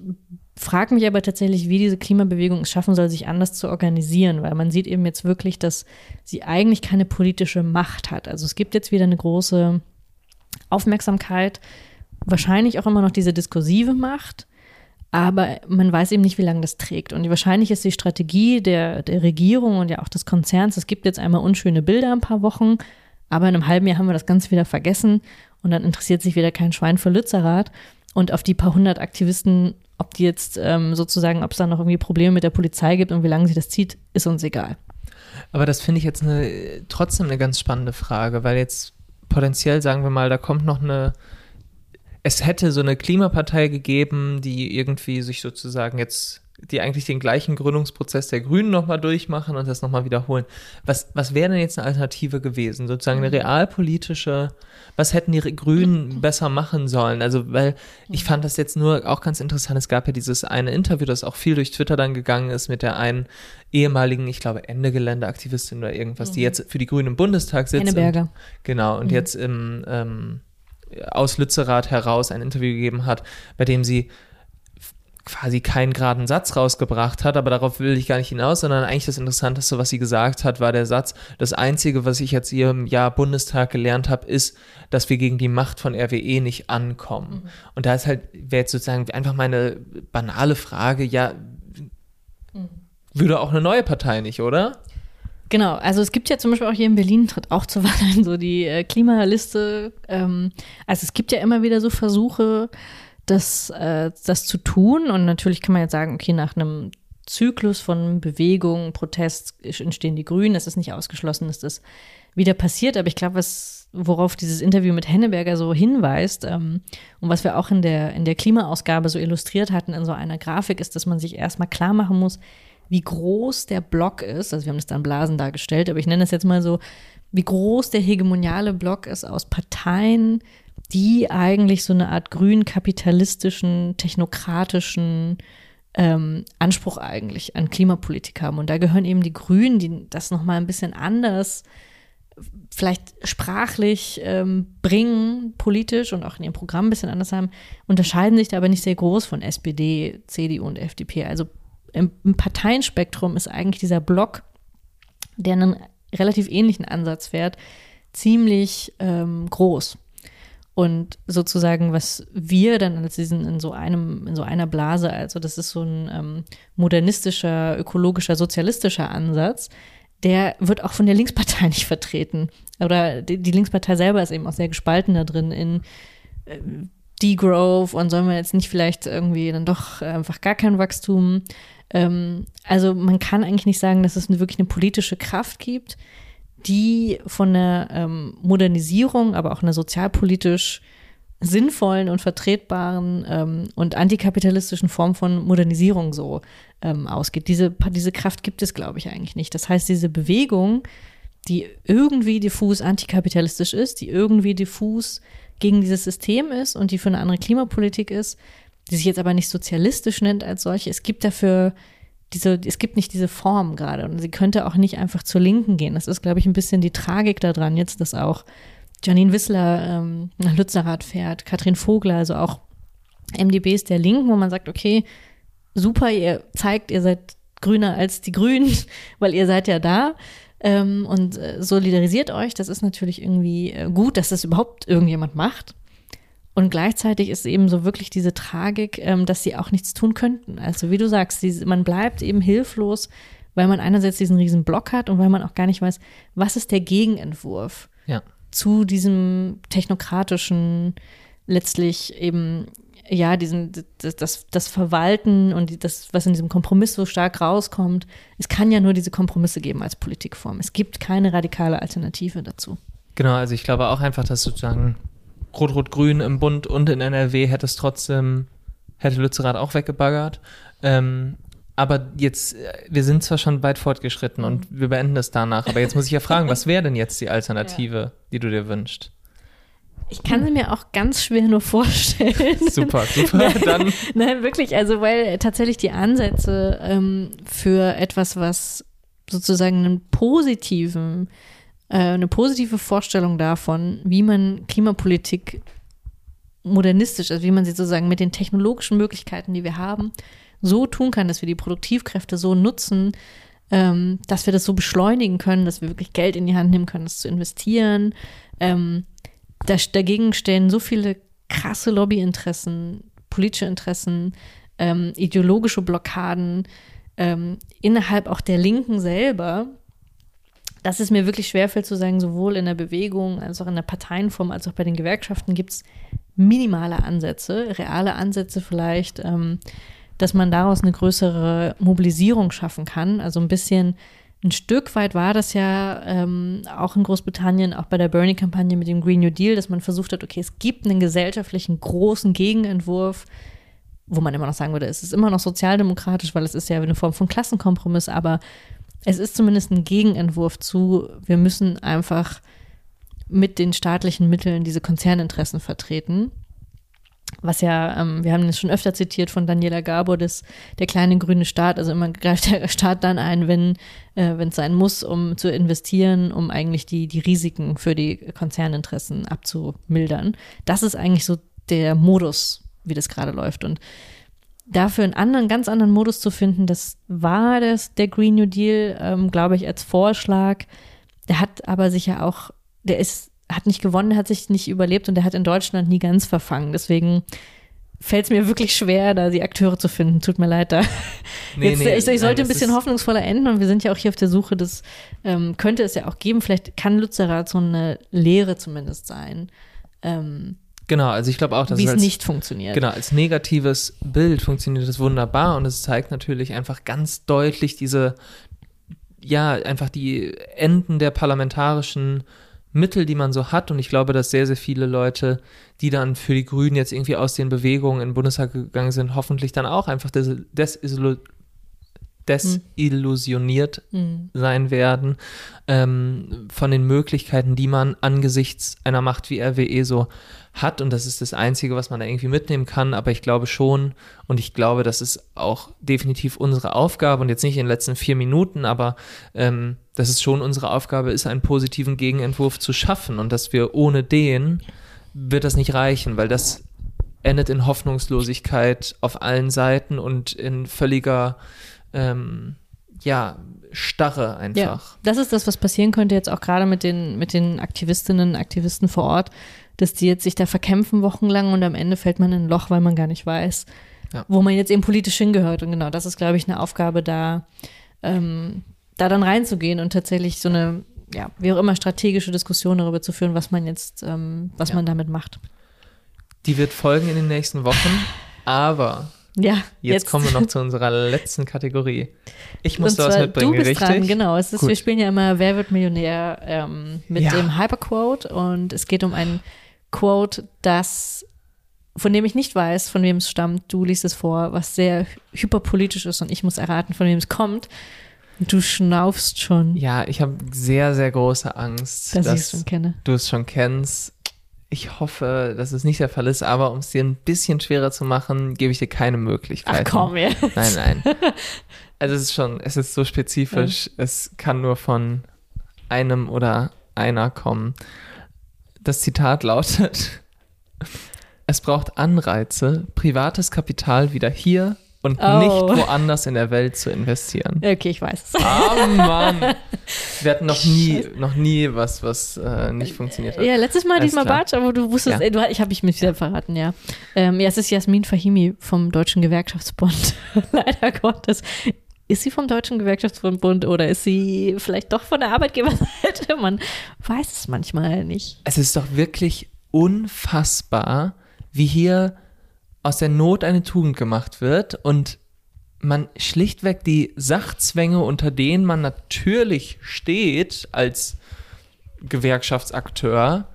frage mich aber tatsächlich, wie diese Klimabewegung es schaffen soll, sich anders zu organisieren, weil man sieht eben jetzt wirklich, dass sie eigentlich keine politische Macht hat. Also es gibt jetzt wieder eine große Aufmerksamkeit, wahrscheinlich auch immer noch diese diskursive Macht, aber man weiß eben nicht, wie lange das trägt. Und wahrscheinlich ist die Strategie der, der Regierung und ja auch des Konzerns, es gibt jetzt einmal unschöne Bilder ein paar Wochen, aber in einem halben Jahr haben wir das ganz wieder vergessen und dann interessiert sich wieder kein Schwein für Lützerath. Und auf die paar hundert Aktivisten ob die jetzt ähm, sozusagen, ob es da noch irgendwie Probleme mit der Polizei gibt und wie lange sie das zieht, ist uns egal.
Aber das finde ich jetzt eine, trotzdem eine ganz spannende Frage, weil jetzt potenziell, sagen wir mal, da kommt noch eine, es hätte so eine Klimapartei gegeben, die irgendwie sich sozusagen jetzt die eigentlich den gleichen Gründungsprozess der Grünen nochmal durchmachen und das nochmal wiederholen. Was, was wäre denn jetzt eine Alternative gewesen? Sozusagen eine realpolitische, was hätten die Grünen besser machen sollen? Also, weil ich fand das jetzt nur auch ganz interessant. Es gab ja dieses eine Interview, das auch viel durch Twitter dann gegangen ist mit der einen ehemaligen, ich glaube, Ende Geländeaktivistin oder irgendwas, mhm. die jetzt für die Grünen im Bundestag sitzt.
Henneberger.
Und, genau, und mhm. jetzt im, ähm, aus Lützerath heraus ein Interview gegeben hat, bei dem sie quasi keinen geraden Satz rausgebracht hat, aber darauf will ich gar nicht hinaus, sondern eigentlich das Interessanteste, was sie gesagt hat, war der Satz, das Einzige, was ich jetzt hier im Jahr Bundestag gelernt habe, ist, dass wir gegen die Macht von RWE nicht ankommen. Mhm. Und da ist halt, wäre jetzt sozusagen einfach meine banale Frage, ja, mhm. würde auch eine neue Partei nicht, oder?
Genau, also es gibt ja zum Beispiel auch hier in Berlin, tritt auch zu [laughs] Wahlen so die äh, Klimaliste. Ähm, also es gibt ja immer wieder so Versuche, das, äh, das zu tun. Und natürlich kann man jetzt sagen, okay, nach einem Zyklus von Bewegung, Protest entstehen die Grünen. Es ist nicht ausgeschlossen, dass das wieder passiert. Aber ich glaube, was, worauf dieses Interview mit Henneberger so hinweist ähm, und was wir auch in der, in der Klimaausgabe so illustriert hatten in so einer Grafik, ist, dass man sich erstmal klar machen muss, wie groß der Block ist. Also wir haben das dann Blasen dargestellt, aber ich nenne es jetzt mal so, wie groß der hegemoniale Block ist aus Parteien, die eigentlich so eine Art grün-kapitalistischen, technokratischen ähm, Anspruch eigentlich an Klimapolitik haben. Und da gehören eben die Grünen, die das nochmal ein bisschen anders vielleicht sprachlich ähm, bringen, politisch und auch in ihrem Programm ein bisschen anders haben, unterscheiden sich da aber nicht sehr groß von SPD, CDU und FDP. Also im, im Parteienspektrum ist eigentlich dieser Block, der einen relativ ähnlichen Ansatz fährt, ziemlich ähm, groß. Und sozusagen, was wir dann als diesen in so einem, in so einer Blase, also das ist so ein ähm, modernistischer, ökologischer, sozialistischer Ansatz, der wird auch von der Linkspartei [laughs] nicht vertreten. Oder die, die Linkspartei selber ist eben auch sehr gespalten da drin in äh, Degrowth und sollen wir jetzt nicht vielleicht irgendwie dann doch einfach gar kein Wachstum. Ähm, also man kann eigentlich nicht sagen, dass es wirklich eine politische Kraft gibt, die von einer ähm, Modernisierung, aber auch einer sozialpolitisch sinnvollen und vertretbaren ähm, und antikapitalistischen Form von Modernisierung so ähm, ausgeht. Diese, diese Kraft gibt es, glaube ich, eigentlich nicht. Das heißt, diese Bewegung, die irgendwie diffus antikapitalistisch ist, die irgendwie diffus gegen dieses System ist und die für eine andere Klimapolitik ist, die sich jetzt aber nicht sozialistisch nennt als solche. Es gibt dafür diese, es gibt nicht diese Form gerade und sie könnte auch nicht einfach zur Linken gehen. Das ist, glaube ich, ein bisschen die Tragik daran jetzt, dass auch Janine Wissler ähm, nach Lützerath fährt, Katrin Vogler, also auch MDBs der Linken, wo man sagt, okay, super, ihr zeigt, ihr seid grüner als die Grünen, [laughs] weil ihr seid ja da ähm, und äh, solidarisiert euch. Das ist natürlich irgendwie äh, gut, dass das überhaupt irgendjemand macht. Und gleichzeitig ist eben so wirklich diese Tragik, ähm, dass sie auch nichts tun könnten. Also wie du sagst, diese, man bleibt eben hilflos, weil man einerseits diesen riesen Block hat und weil man auch gar nicht weiß, was ist der Gegenentwurf
ja.
zu diesem technokratischen, letztlich eben ja, diesen, das, das, das Verwalten und das, was in diesem Kompromiss so stark rauskommt, es kann ja nur diese Kompromisse geben als Politikform. Es gibt keine radikale Alternative dazu.
Genau, also ich glaube auch einfach, dass sozusagen Rot-Rot-Grün im Bund und in NRW hätte es trotzdem, hätte Lützerath auch weggebaggert. Ähm, aber jetzt, äh, wir sind zwar schon weit fortgeschritten und wir beenden das danach, aber jetzt muss ich ja fragen, was wäre denn jetzt die Alternative, die du dir wünschst?
Ich kann sie mir auch ganz schwer nur vorstellen. [laughs]
Super, super. Dann
Nein, wirklich, also weil tatsächlich die Ansätze ähm, für etwas, was sozusagen einen positiven, äh, eine positive Vorstellung davon, wie man Klimapolitik modernistisch, also wie man sie sozusagen mit den technologischen Möglichkeiten, die wir haben, so tun kann, dass wir die Produktivkräfte so nutzen, ähm, dass wir das so beschleunigen können, dass wir wirklich Geld in die Hand nehmen können, das zu investieren. Ähm, da, dagegen stehen so viele krasse Lobbyinteressen, politische Interessen, ähm, ideologische Blockaden ähm, innerhalb auch der Linken selber, dass es mir wirklich schwerfällt zu sagen, sowohl in der Bewegung als auch in der Parteienform als auch bei den Gewerkschaften gibt es minimale Ansätze, reale Ansätze vielleicht, ähm, dass man daraus eine größere Mobilisierung schaffen kann. Also ein bisschen ein Stück weit war das ja ähm, auch in Großbritannien, auch bei der Bernie-Kampagne mit dem Green New Deal, dass man versucht hat, okay, es gibt einen gesellschaftlichen großen Gegenentwurf, wo man immer noch sagen würde, es ist immer noch sozialdemokratisch, weil es ist ja eine Form von Klassenkompromiss, aber es ist zumindest ein Gegenentwurf zu, wir müssen einfach mit den staatlichen Mitteln diese Konzerninteressen vertreten was ja, ähm, wir haben es schon öfter zitiert von Daniela Gabor, das, der kleine grüne Staat, also immer greift der Staat dann ein, wenn äh, es sein muss, um zu investieren, um eigentlich die, die Risiken für die Konzerninteressen abzumildern. Das ist eigentlich so der Modus, wie das gerade läuft. Und dafür einen anderen, ganz anderen Modus zu finden, das war das, der Green New Deal, ähm, glaube ich, als Vorschlag. Der hat aber sicher auch, der ist hat nicht gewonnen, hat sich nicht überlebt und er hat in Deutschland nie ganz verfangen. Deswegen fällt es mir wirklich schwer, da die Akteure zu finden. Tut mir leid da. Nee, Jetzt, nee, ich, ich, sollte nein, ein bisschen hoffnungsvoller enden und wir sind ja auch hier auf der Suche, das ähm, könnte es ja auch geben. Vielleicht kann Lützerath so eine Lehre zumindest sein. Ähm,
Genau, also ich glaube auch, dass
wie es als, nicht funktioniert.
Genau, als negatives Bild funktioniert es wunderbar und es zeigt natürlich einfach ganz deutlich diese, ja, einfach die Enden der parlamentarischen Mittel, die man so hat. Und ich glaube, dass sehr, sehr viele Leute, die dann für die Grünen jetzt irgendwie aus den Bewegungen in den Bundestag gegangen sind, hoffentlich dann auch einfach des, desillu desillusioniert mhm. sein werden ähm, von den Möglichkeiten, die man angesichts einer Macht wie RWE so hat. Und das ist das Einzige, was man da irgendwie mitnehmen kann. Aber ich glaube schon, und ich glaube, das ist auch definitiv unsere Aufgabe und jetzt nicht in den letzten vier Minuten, aber ähm, dass es schon unsere Aufgabe ist, einen positiven Gegenentwurf zu schaffen und dass wir ohne den wird das nicht reichen, weil das endet in Hoffnungslosigkeit auf allen Seiten und in völliger ähm, ja, Starre einfach. Ja,
das ist das, was passieren könnte jetzt auch gerade mit den, mit den Aktivistinnen, Aktivisten vor Ort, dass die jetzt sich da verkämpfen wochenlang und am Ende fällt man in ein Loch, weil man gar nicht weiß, ja. wo man jetzt eben politisch hingehört. Und genau, das ist, glaube ich, eine Aufgabe da, ähm, da dann reinzugehen und tatsächlich so eine, ja, wie auch immer, strategische Diskussion darüber zu führen, was man jetzt, ähm, was ja. man damit macht.
Die wird folgen in den nächsten Wochen, aber
ja,
jetzt, jetzt, kommen wir noch [laughs] zu unserer letzten Kategorie. Ich muss da was mitbringen,
du bist
richtig?
Dran, genau. Es ist, wir spielen ja immer Wer wird Millionär ähm, mit ja. dem Hyperquote und es geht um ein Quote, das von dem ich nicht weiß, von wem es stammt. Du liest es vor, was sehr hyperpolitisch ist und ich muss erraten, von wem es kommt. Du schnaufst schon.
Ja, ich habe sehr, sehr große Angst,
dass, dass schon kenne.
du es schon kennst. Ich hoffe, dass es nicht der Fall ist, aber um es dir ein bisschen schwerer zu machen, gebe ich dir keine Möglichkeit.
Ach komm jetzt.
Nein, nein. [laughs] Also es ist schon, es ist so spezifisch, ja. es kann nur von einem oder einer kommen. Das Zitat lautet, es braucht Anreize, privates Kapital wieder hier und oh. nicht woanders in der Welt zu investieren.
Okay, ich weiß es.
Ah, Mann. Wir hatten noch nie, noch nie was, was äh, nicht funktioniert hat.
Ja, letztes Mal diesmal Batsch, aber du wusstest, ja. ey, du, ich habe mich mit wieder verraten, ja. Ähm, ja, es ist Jasmin Fahimi vom Deutschen Gewerkschaftsbund. [laughs] Leider Gottes. Ist sie vom Deutschen Gewerkschaftsbund oder ist sie vielleicht doch von der Arbeitgeberseite? [laughs] Man weiß es manchmal nicht.
Es ist doch wirklich unfassbar, wie hier aus der Not eine Tugend gemacht wird und man schlichtweg die Sachzwänge, unter denen man natürlich steht als Gewerkschaftsakteur,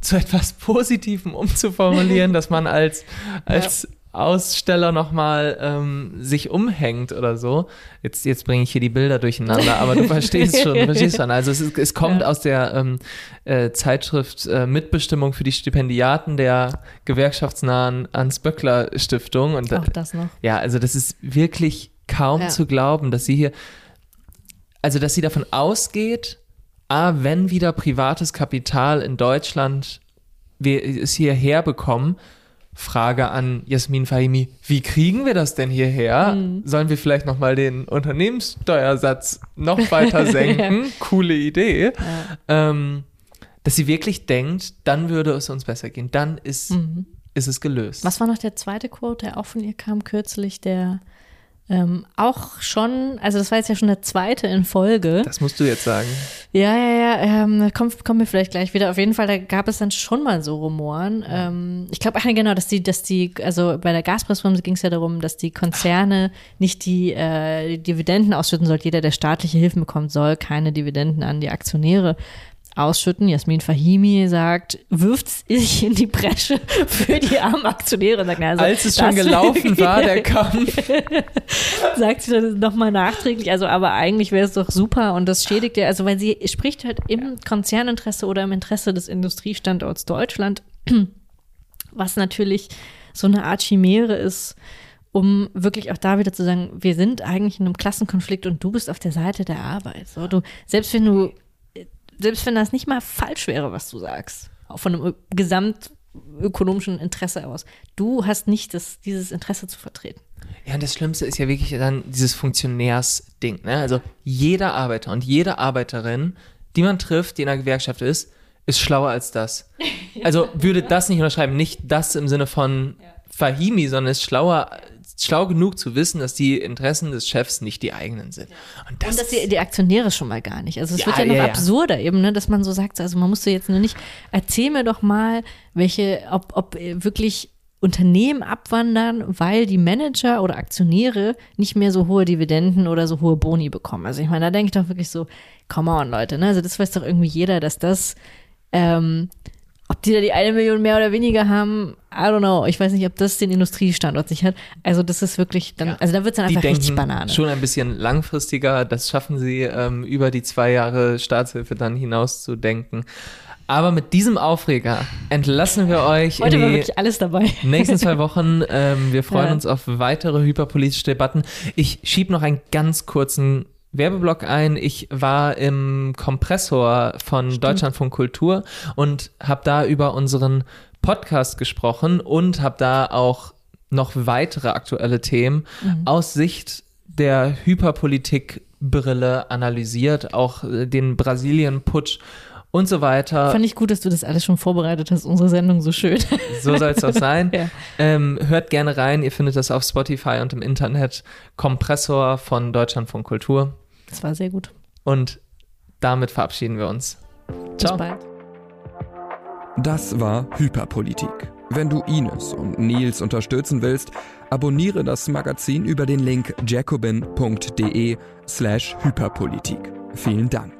zu etwas Positivem umzuformulieren, [laughs] dass man als, als. Aussteller nochmal ähm, sich umhängt oder so. Jetzt, jetzt bringe ich hier die Bilder durcheinander, aber du verstehst schon, du [laughs] verstehst schon. Also es, ist, es kommt
Ja.
aus der ähm, äh, Zeitschrift äh, Mitbestimmung für die Stipendiaten der gewerkschaftsnahen Hans-Böckler-Stiftung. Und
Auch das noch.
ja, also das ist wirklich kaum
Ja.
zu glauben, dass sie hier, also dass sie davon ausgeht, ah, wenn wieder privates Kapital in Deutschland wir es hierher bekommen, Frage an Jasmin Fahimi, wie kriegen wir das denn hierher?
Mhm.
Sollen wir vielleicht nochmal den Unternehmenssteuersatz noch weiter [laughs] senken? Coole Idee. Ähm, dass sie wirklich denkt, dann würde es uns besser gehen. Dann ist,
Mhm.
ist es gelöst.
Was war noch der zweite Quote, der auch von ihr kam kürzlich, der ähm, auch schon, also das war jetzt ja schon der zweite in Folge.
Das musst du jetzt sagen.
Ja, ja, ja, ähm, kommen wir vielleicht gleich wieder. Auf jeden Fall, da gab es dann schon mal so Rumoren. Ähm, ich glaube, ach, genau, dass die, dass die, also bei der Gaspreisbremse ging es ja darum, dass die Konzerne nicht die, äh, die Dividenden ausschütten sollten. Jeder, der staatliche Hilfen bekommt, soll keine Dividenden an die Aktionäre ausschütten. Jasmin Fahimi sagt, wirft sich in die Bresche für die armen Aktionäre. Sagt, also,
Als es schon gelaufen war, der Kampf. [laughs]
sagt sie dann nochmal nachträglich, also aber eigentlich wäre es doch super und das schädigt ja, also weil sie spricht halt im Konzerninteresse oder im Interesse des Industriestandorts Deutschland, was natürlich so eine Art Chimäre ist, um wirklich auch da wieder zu sagen, wir sind eigentlich in einem Klassenkonflikt und du bist auf der Seite der Arbeit. So, du, selbst wenn du, selbst wenn das nicht mal falsch wäre, was du sagst, auch von einem gesamtökonomischen Interesse aus, du hast nicht das, dieses Interesse zu vertreten.
Ja, und das Schlimmste ist ja wirklich dann dieses Funktionärsding. Ne? Also jeder Arbeiter und jede Arbeiterin, die man trifft, die in einer Gewerkschaft ist, ist schlauer als das. [laughs] Also würde das nicht unterschreiben, nicht das im Sinne von Fahimi, sondern ist schlauer, schlau genug zu wissen, dass die Interessen des Chefs nicht die eigenen sind. Und das,
Und dass die, die Aktionäre schon mal gar nicht. Also es
Ja,
wird ja noch
ja,
absurder eben, ne, dass man so sagt, also man musste jetzt nur nicht, erzähl mir doch mal, welche, ob, ob wirklich Unternehmen abwandern, weil die Manager oder Aktionäre nicht mehr so hohe Dividenden oder so hohe Boni bekommen. Also ich meine, da denke ich doch wirklich so, come on, Leute, ne? Also das weiß doch irgendwie jeder, dass das, ähm, ob die da die eine Million mehr oder weniger haben, I don't know. Ich weiß nicht, ob das den Industriestandort sich hat. Also das ist wirklich dann, also da wird es dann
die
einfach richtig Banane.
schon ein bisschen langfristiger. Das schaffen sie ähm, über die zwei Jahre Staatshilfe dann hinaus zu denken. Aber mit diesem Aufreger entlassen wir euch
Heute
in
war wirklich alles dabei. [laughs]
nächsten zwei Wochen. Ähm, wir freuen
Ja.
uns auf weitere hyperpolitische Debatten. Ich schieb noch einen ganz kurzen Werbeblock ein. Ich war im Kompressor von Deutschlandfunk Kultur und habe da über unseren Podcast gesprochen und habe da auch noch weitere aktuelle Themen aus Sicht der Hyperpolitik-Brille analysiert, auch äh, den Brasilien-Putsch und so weiter.
Fand ich gut, dass du das alles schon vorbereitet hast, unsere Sendung so schön. [laughs]
So soll es auch sein. [laughs]
Ja.
ähm, hört gerne rein. Ihr findet das auf Spotify und im Internet. Kompressor von Deutschlandfunk Kultur.
Das war sehr gut.
Und damit verabschieden wir uns.
Bis
Ciao.
bald.
Das war Hyperpolitik. Wenn du Ines und Nils unterstützen willst, abonniere das Magazin über den Link jacobin.de slash Hyperpolitik. Vielen Dank.